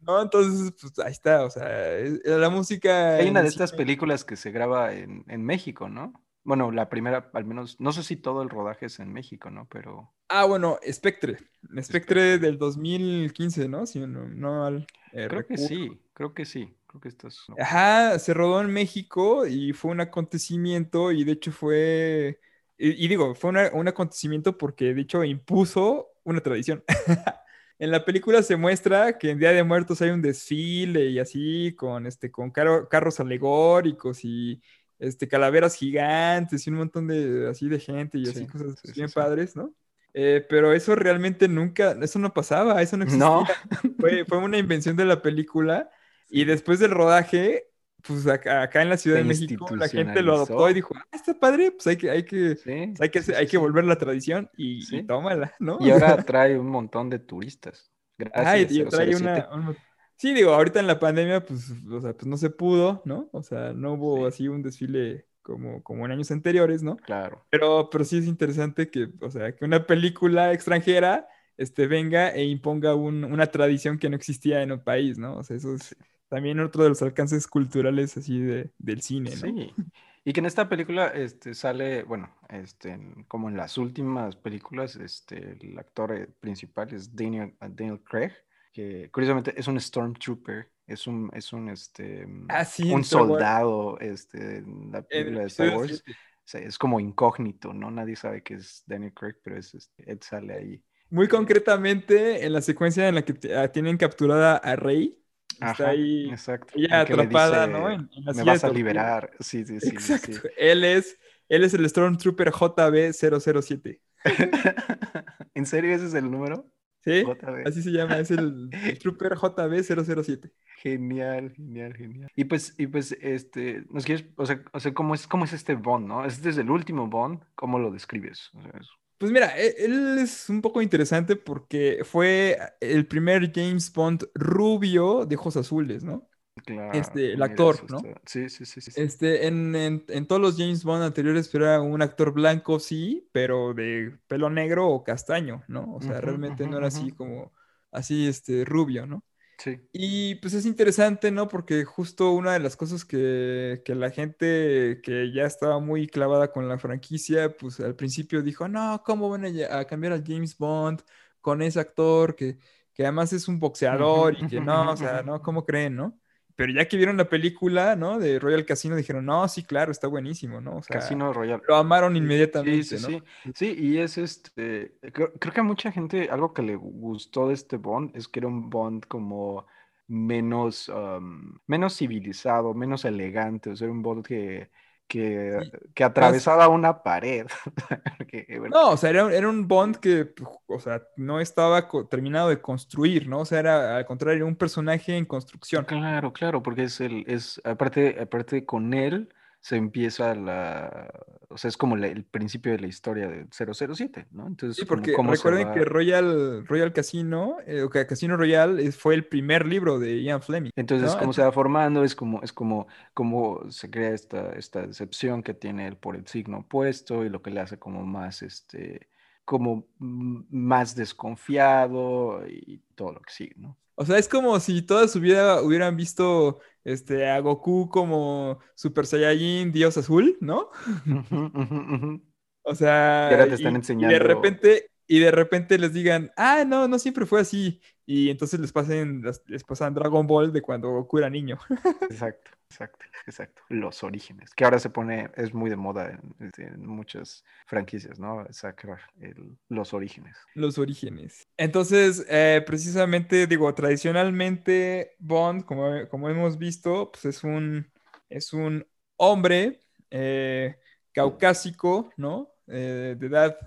B: no, entonces, pues ahí está, o sea, es- la música
A: Hay una de estas películas que se graba en, en México, ¿no? Bueno, la primera, al menos, no sé si todo el rodaje es en México, ¿no? Pero...
B: Ah, bueno, Spectre. Spectre del 2015, ¿no? Si no, no
A: eh, creo que sí, creo que sí. Creo que estás...
B: Ajá, se rodó en México y fue un acontecimiento y de hecho fue... Y, digo, fue un acontecimiento porque de hecho impuso una tradición. en la película se muestra que en Día de Muertos hay un desfile y así, con, este, con carros alegóricos y este, calaveras gigantes y un montón de así de gente y así cosas bien padres, ¿no? Eh, pero eso realmente nunca, eso no pasaba, eso no existía. No. Fue, fue, una invención de la película y después del rodaje, pues acá, en la Ciudad de México la gente lo adoptó y dijo, ah, está padre, pues hay que, hay que, hay que, hay que volver la tradición y, tómala, ¿no?
A: Y ahora trae un montón de turistas. Gracias.
B: y trae una, Sí, digo, ahorita en la pandemia, pues, o sea, pues no se pudo, ¿no? O sea, no hubo así un desfile como, como en años anteriores, ¿no?
A: Claro.
B: Pero, pero sí es interesante que, o sea, que una película extranjera este, venga e imponga una tradición que no existía en un país, ¿no? O sea, eso es también otro de los alcances culturales así de, del cine, ¿no?
A: Sí. Y que en esta película este, sale, bueno, este, como en las últimas películas, este, el actor eh, principal es Daniel, Daniel Craig que curiosamente es un Stormtrooper, es un, es un, este,
B: ah,
A: un soldado, este, la película de Star Wars. es como incógnito, ¿no? Nadie sabe que es Daniel Craig, pero es, este, Ed sale ahí.
B: Muy concretamente, en la secuencia en la que ah, tienen capturada a Rey,
A: está ahí exacto.
B: ella atrapada, ¿no? En,
A: me vas a liberar. Sí, sí, sí.
B: Exacto. Él es, él es el Stormtrooper JB007.
A: ¿En serio ese es el número?
B: Sí, así se llama, es el, Trooper JB007.
A: Genial, genial, genial. Y pues, y pues, este, ¿nos quieres, o sea, o sea ¿cómo, es, cómo es este Bond, no? ¿Es desde el último Bond? ¿Cómo lo describes?
B: Pues mira, e, él es un poco interesante porque fue el primer James Bond rubio de ojos azules, ¿no? este, el actor, ¿no?
A: Sí, sí, sí, sí.
B: Este, en, en, todos los James Bond anteriores era un actor blanco, sí, pero de pelo negro o castaño, ¿no? O sea, realmente no era así como, así, este, rubio, ¿no?
A: Sí.
B: Y pues es interesante, ¿no? Porque justo una de las cosas que, que, la gente que ya estaba muy clavada con la franquicia, pues al principio dijo, no, ¿cómo van a, a cambiar a James Bond con ese actor que, que además es un boxeador y que no, o sea, no, ¿cómo creen, no? Pero ya que vieron la película, ¿no? De Royal Casino, dijeron, no, sí, claro, está buenísimo, ¿no?
A: Casino Royal.
B: Lo amaron inmediatamente,
A: sí,
B: sí,
A: Sí, sí, y es este, creo, que a mucha gente, algo que le gustó de este Bond es que era un Bond como menos, menos civilizado, menos elegante, o sea, era un Bond que que, que atravesaba una pared.
B: no, o sea, era, un Bond que, o sea, no estaba terminado de construir, ¿no? O sea, era al contrario, un personaje en construcción.
A: Claro, claro, porque es el, es, aparte, aparte con él, se empieza la, o sea, es como el principio de la historia de 007, ¿no?
B: Entonces, sí, porque recuerden que Royal, Royal Casino, eh, o Casino Royal fue el primer libro de Ian Fleming.
A: Entonces, cómo se va formando, es como, es como, como se crea esta, esta decepción que tiene él por el signo opuesto y lo que le hace como más, este, como más desconfiado y todo lo que sigue, ¿no?
B: O sea, es como si toda su vida hubieran visto este, a Goku como Super Saiyajin, Dios Azul, ¿no? O sea,
A: y ahora te están enseñando.
B: de repente, y de repente les digan, ah, no, no siempre fue así. Y entonces les pasen, les pasan Dragon Ball de cuando Goku era niño.
A: Exacto, exacto, exacto. Los orígenes, que ahora se pone, es muy de moda en, muchas franquicias, ¿no? Sacar los orígenes.
B: Los orígenes. Entonces, eh, precisamente, digo, tradicionalmente Bond, como, como hemos visto, pues es un, es un hombre eh, caucásico, ¿no? Eh, de edad,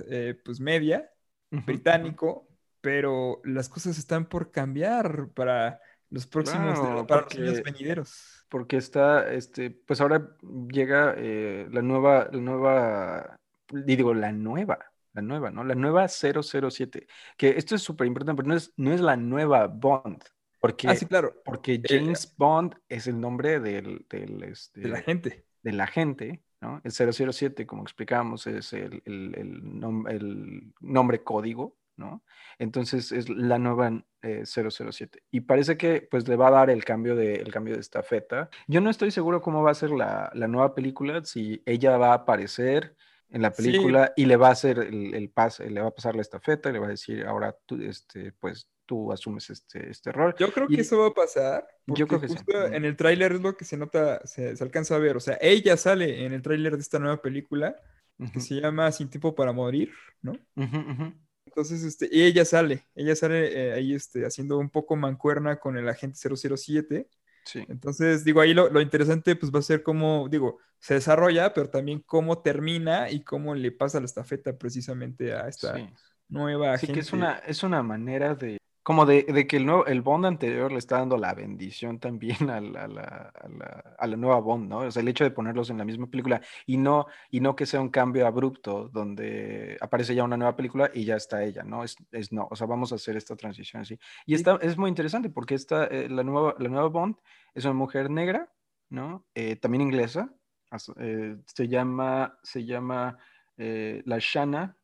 B: pues media, británico, pero las cosas están por cambiar para los próximos, para los años venideros.
A: Porque está, este, pues ahora llega eh, la nueva, la nueva, digo, la nueva, la nueva, ¿no? La nueva 007, que esto es súper importante, pero no es, no es la nueva Bond. Porque,
B: ah, sí, claro.
A: Porque eh, James Bond es el nombre del, del este,
B: de la gente.
A: De la gente, ¿no? El 007, como explicamos, es el, el, el nombre código ¿no? Entonces es la nueva 007. Y parece que pues le va a dar el cambio de, el cambio de estafeta. Yo no estoy seguro cómo va a ser la, la nueva película, si ella va a aparecer en la película y le va a hacer el, el, pase, le va a pasar la estafeta y le va a decir, ahora tú, este, pues tú asumes este, este rol.
B: Yo creo que eso va a pasar.
A: Yo creo que
B: justo en el tráiler es lo que se nota, se, alcanza a ver. O sea, ella sale en el tráiler de esta nueva película que se llama Sin tiempo para morir, ¿no? Entonces, este, ella sale, ella sale eh, ahí este, haciendo un poco mancuerna con el agente 007 entonces, digo, ahí lo, interesante pues va a ser cómo, digo, se desarrolla, pero también cómo termina y cómo le pasa la estafeta precisamente a esta nueva
A: sí, que es una, es una manera de, como de, que el, nuevo, el Bond anterior le está dando la bendición también a la, a, la, nueva Bond, ¿no? O sea, el hecho de ponerlos en la misma película y no, y no que sea un cambio abrupto donde aparece ya una nueva película y ya está ella, ¿no? Es, es no, o sea, vamos a hacer esta transición así. Y está, es muy interesante porque esta, eh, la, nueva, la nueva Bond es una mujer negra, ¿no? Eh, también inglesa, eh, se llama, se llama la Shana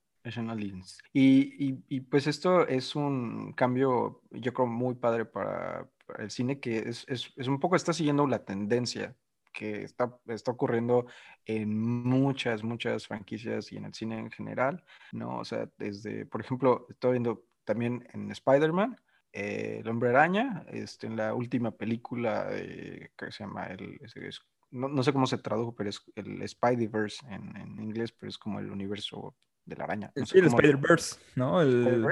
A: y, y, pues esto es un cambio, yo creo, muy padre para, el cine, que es, es, es, un poco, está siguiendo la tendencia que está, está ocurriendo en muchas, muchas franquicias y en el cine en general, ¿no? O sea, desde, por ejemplo, estoy viendo también en Spider-Man, eh, El Hombre Araña, este, en la última película, que se llama? El, no, no, sé cómo se tradujo, pero es el Spideyverse en, en inglés, pero es como el universo de la araña.
B: sí, el Spider-Verse, ¿no? El,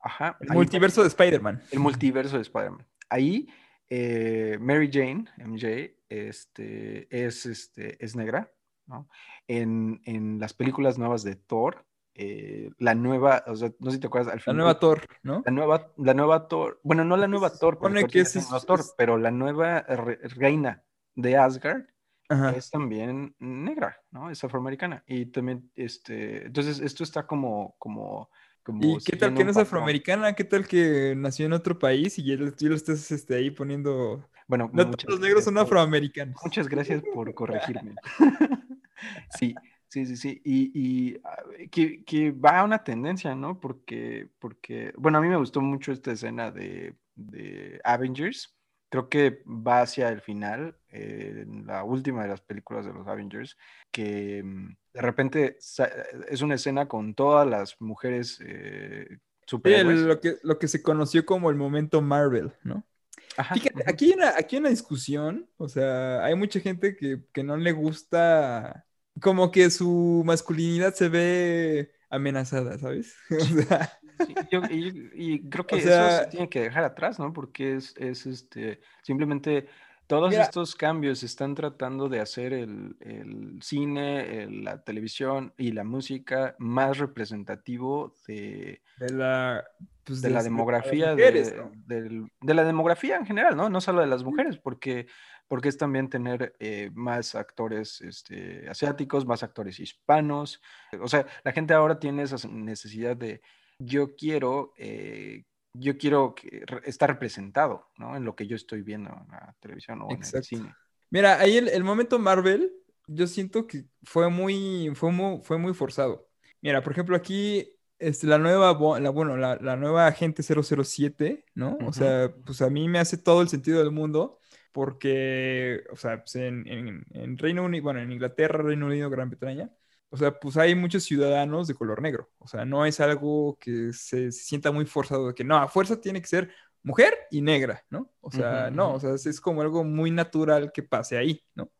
B: Ajá, el multiverso de Spider-Man.
A: El multiverso de Spider-Man. Ahí, eh, Mary Jane, MJ, este, es, este, es negra, ¿no? En, en las películas nuevas de Thor, eh, la nueva, o sea, no sé si te acuerdas al
B: final. La nueva Thor, ¿no?
A: La nueva, la nueva Thor, bueno, no la nueva Thor,
B: pero, que es,
A: Thor, pero la nueva reina de Asgard es también negra, ¿no? Es afroamericana. Y también, este, entonces esto está como, como, como
B: ¿Y qué tal que no es afroamericana? ¿Qué tal que nació en otro país y tú lo estás este, ahí poniendo...
A: Bueno,
B: no todos los negros son afroamericanos.
A: Muchas gracias por corregirme. sí, sí, sí, sí. Y, y ah, que, que, va a una tendencia, ¿no? Porque, porque, bueno, a mí me gustó mucho esta escena de, de Avengers creo que va hacia el final, eh, en la última de las películas de los Avengers, que mm, de repente es una escena con todas las mujeres eh,
B: superhéroes. lo, que, lo que se conoció como el momento Marvel, ¿no? Fíjate, aquí hay, una, aquí una discusión, o sea, hay mucha gente que, que no le gusta, como que su masculinidad se ve amenazada, ¿sabes? o sea,
A: y, creo que eso se tiene que dejar atrás, ¿no? Porque es, es este, simplemente todos estos cambios están tratando de hacer el, el cine, la televisión y la música más representativo de,
B: de la,
A: pues, de, la demografía, de, de, la demografía en general, ¿no? No solo de las mujeres, porque, porque es también tener eh, más actores este, asiáticos, más actores hispanos. O sea, la gente ahora tiene esa necesidad de yo quiero, eh, yo quiero estar representado, ¿no? En lo que yo estoy viendo en la televisión o en el cine.
B: Mira, ahí el, momento Marvel, yo siento que fue muy, fue muy, fue muy forzado. Mira, por ejemplo, aquí este, la nueva, la, bueno, la, nueva agente 007, ¿no? O sea, pues a mí me hace todo el sentido del mundo porque, o sea, pues en, en, en Reino Unido, bueno, en Inglaterra, Reino Unido, Gran Bretaña, o sea, pues hay muchos ciudadanos de color negro. O sea, no es algo que se, sienta muy forzado de que no, a fuerza tiene que ser mujer y negra, ¿no? O sea, no, o sea, es, como algo muy natural que pase ahí, ¿no?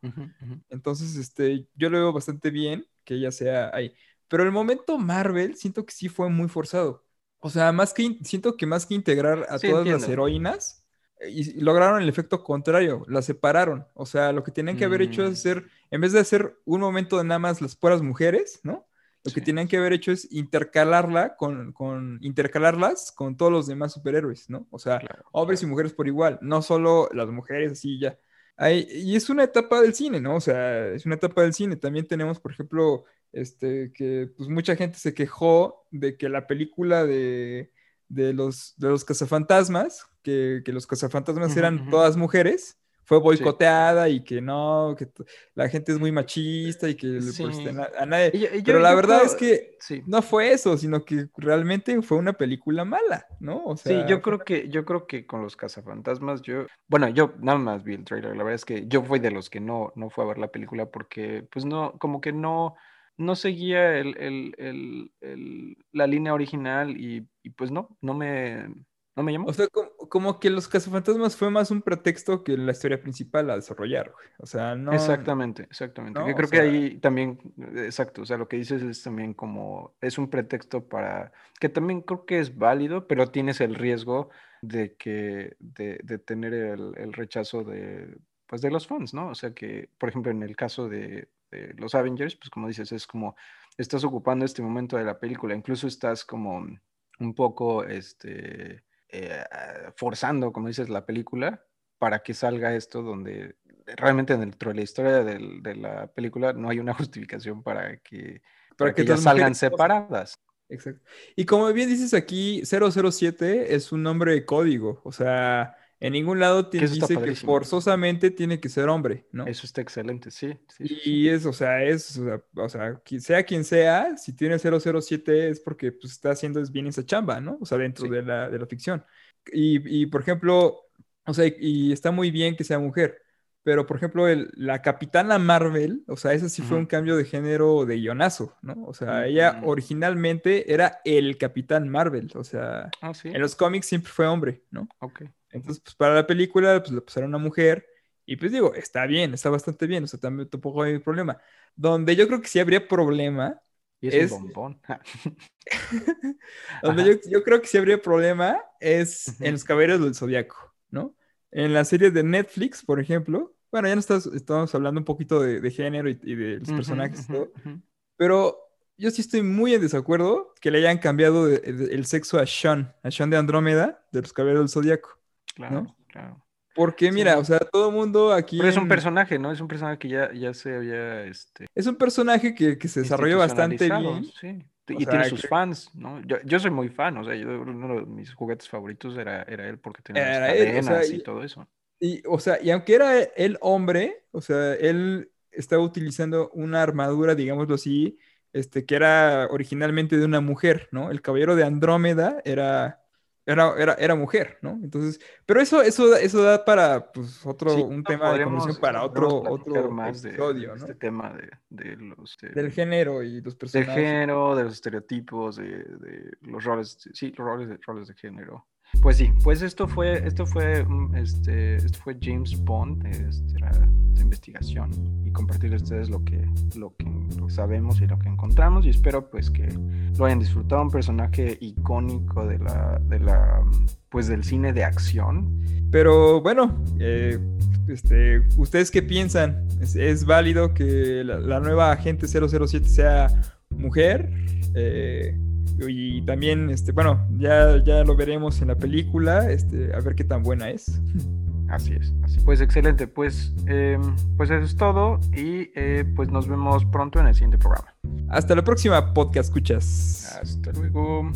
B: Entonces, este, yo lo veo bastante bien que ella sea ahí. Pero el momento Marvel siento que sí fue muy forzado. O sea, más que siento que más que integrar a todas las heroínas, y lograron el efecto contrario, la separaron. O sea, lo que tenían que haber hecho es mm. hacer, en vez de hacer un momento de nada más las puras mujeres, ¿no? Lo que tenían que haber hecho es intercalarla con, con, intercalarlas con todos los demás superhéroes, ¿no? O sea, hombres y mujeres por igual, no solo las mujeres así ya. y es una etapa del cine, ¿no? O sea, es una etapa del cine. También tenemos, por ejemplo, este, que pues mucha gente se quejó de que la película de, de los, de los cazafantasmas, que, que los cazafantasmas eran todas mujeres, fue boicoteada y que no, que la gente es muy machista y que pues, a, nadie. Pero la verdad es que no fue eso, sino que realmente fue una película mala, ¿no?
A: O sea, sí, yo creo que, yo creo que con los cazafantasmas, yo, bueno, yo nada más vi el trailer, la verdad es que yo fui de los que no, no fue a ver la película porque, pues no, como que no no seguía el, la línea original y, y, pues no, no me, no me llamó.
B: O sea, como, que Los Cazafantasmas fue más un pretexto que la historia principal a desarrollar, O sea, no.
A: Exactamente, exactamente. Yo creo que ahí también, exacto, o sea, lo que dices es también como, es un pretexto para, que también creo que es válido, pero tienes el riesgo de que, de, de tener el, el, rechazo de, pues de los fans, ¿no? O sea que, por ejemplo, en el caso de, de los Avengers, pues como dices, es como, estás ocupando este momento de la película, incluso estás como un poco, este eh, forzando, como dices, la película para que salga esto donde realmente dentro de la historia de la película no hay una justificación para que, para, que, salgan separadas.
B: Exacto. Y como bien dices aquí, 007 es un nombre de código, o sea, en ningún lado dice que forzosamente tiene que ser hombre, ¿no?
A: Eso está excelente, sí.
B: y es, o sea, es, o sea, sea quien sea, si tiene 007 es porque pues, está haciendo bien esa chamba, ¿no? O sea, dentro de, la, de la ficción. Y, y, por ejemplo, o sea, y está muy bien que sea mujer, pero por ejemplo, el, la Capitana Marvel, o sea, ese sí fue un cambio de género de guionazo, ¿no? O sea, ella originalmente era el Capitán Marvel, o sea, ah, en los cómics siempre fue hombre, ¿no?
A: Ok.
B: Entonces, pues para la película, pues le pusieron una mujer. Y pues digo, está bien, está bastante bien, o sea, también tampoco hay problema. Donde yo creo que sí habría problema.
A: Y es, un bombón.
B: donde yo, creo que sí habría problema es en los caballeros del zodiaco, ¿no? En la serie de Netflix, por ejemplo. Bueno, ya no estamos hablando un poquito de, género y, de los personajes y todo. Pero yo sí estoy muy en desacuerdo que le hayan cambiado el sexo a Sean, a Sean de Andrómeda, de los caballeros del zodiaco. Claro, claro. Porque mira, o sea, todo el mudo aquí.
A: Pero es un personaje, ¿no? Es un personaje que ya, ya se había. Este...
B: Es un personaje que, que se desarrolló bastante bien.
A: Sí. Y tiene sus fans, ¿no? Yo, yo, soy muy fan, o sea, yo, uno de mis juguetes favoritos era, era él porque tenía era cadenas y, todo eso.
B: Y, o sea, y aunque era el hombre, o sea, él estaba utilizando una armadura, digámoslo así, este, que era originalmente de una mujer, ¿no? El caballero de Andrómeda era era, era, era mujer, ¿no? Entonces, pero eso, eso, eso da para pues, otro, un tema de conversación para otro, otro
A: más
B: episodio,
A: de, ¿no? Este tema de, de los...
B: Del género y los personajes.
A: Del género, de los estereotipos, de, de los roles, sí, los roles de, roles de género. Pues sí, pues esto fue, esto fue, mm, este, esto fue James Bond, este, la, investigación y compartir a ustedes lo que, lo que sabemos y lo que encontramos y espero pues que lo hayan disfrutado, un personaje icónico de la, de la, pues del cine de acción.
B: Pero bueno, eh, este, ¿ustedes qué piensan? ¿Es, válido que la, nueva agente 007 sea mujer? Eh, y también, este, bueno, ya, ya lo veremos en la película, este, a ver qué tan buena es.
A: Así es, así. Pues excelente, pues, em, pues eso es todo y eh, pues nos vemos pronto en el siguiente programa.
B: Hasta la próxima podcast, escuchas.
A: Hasta luego.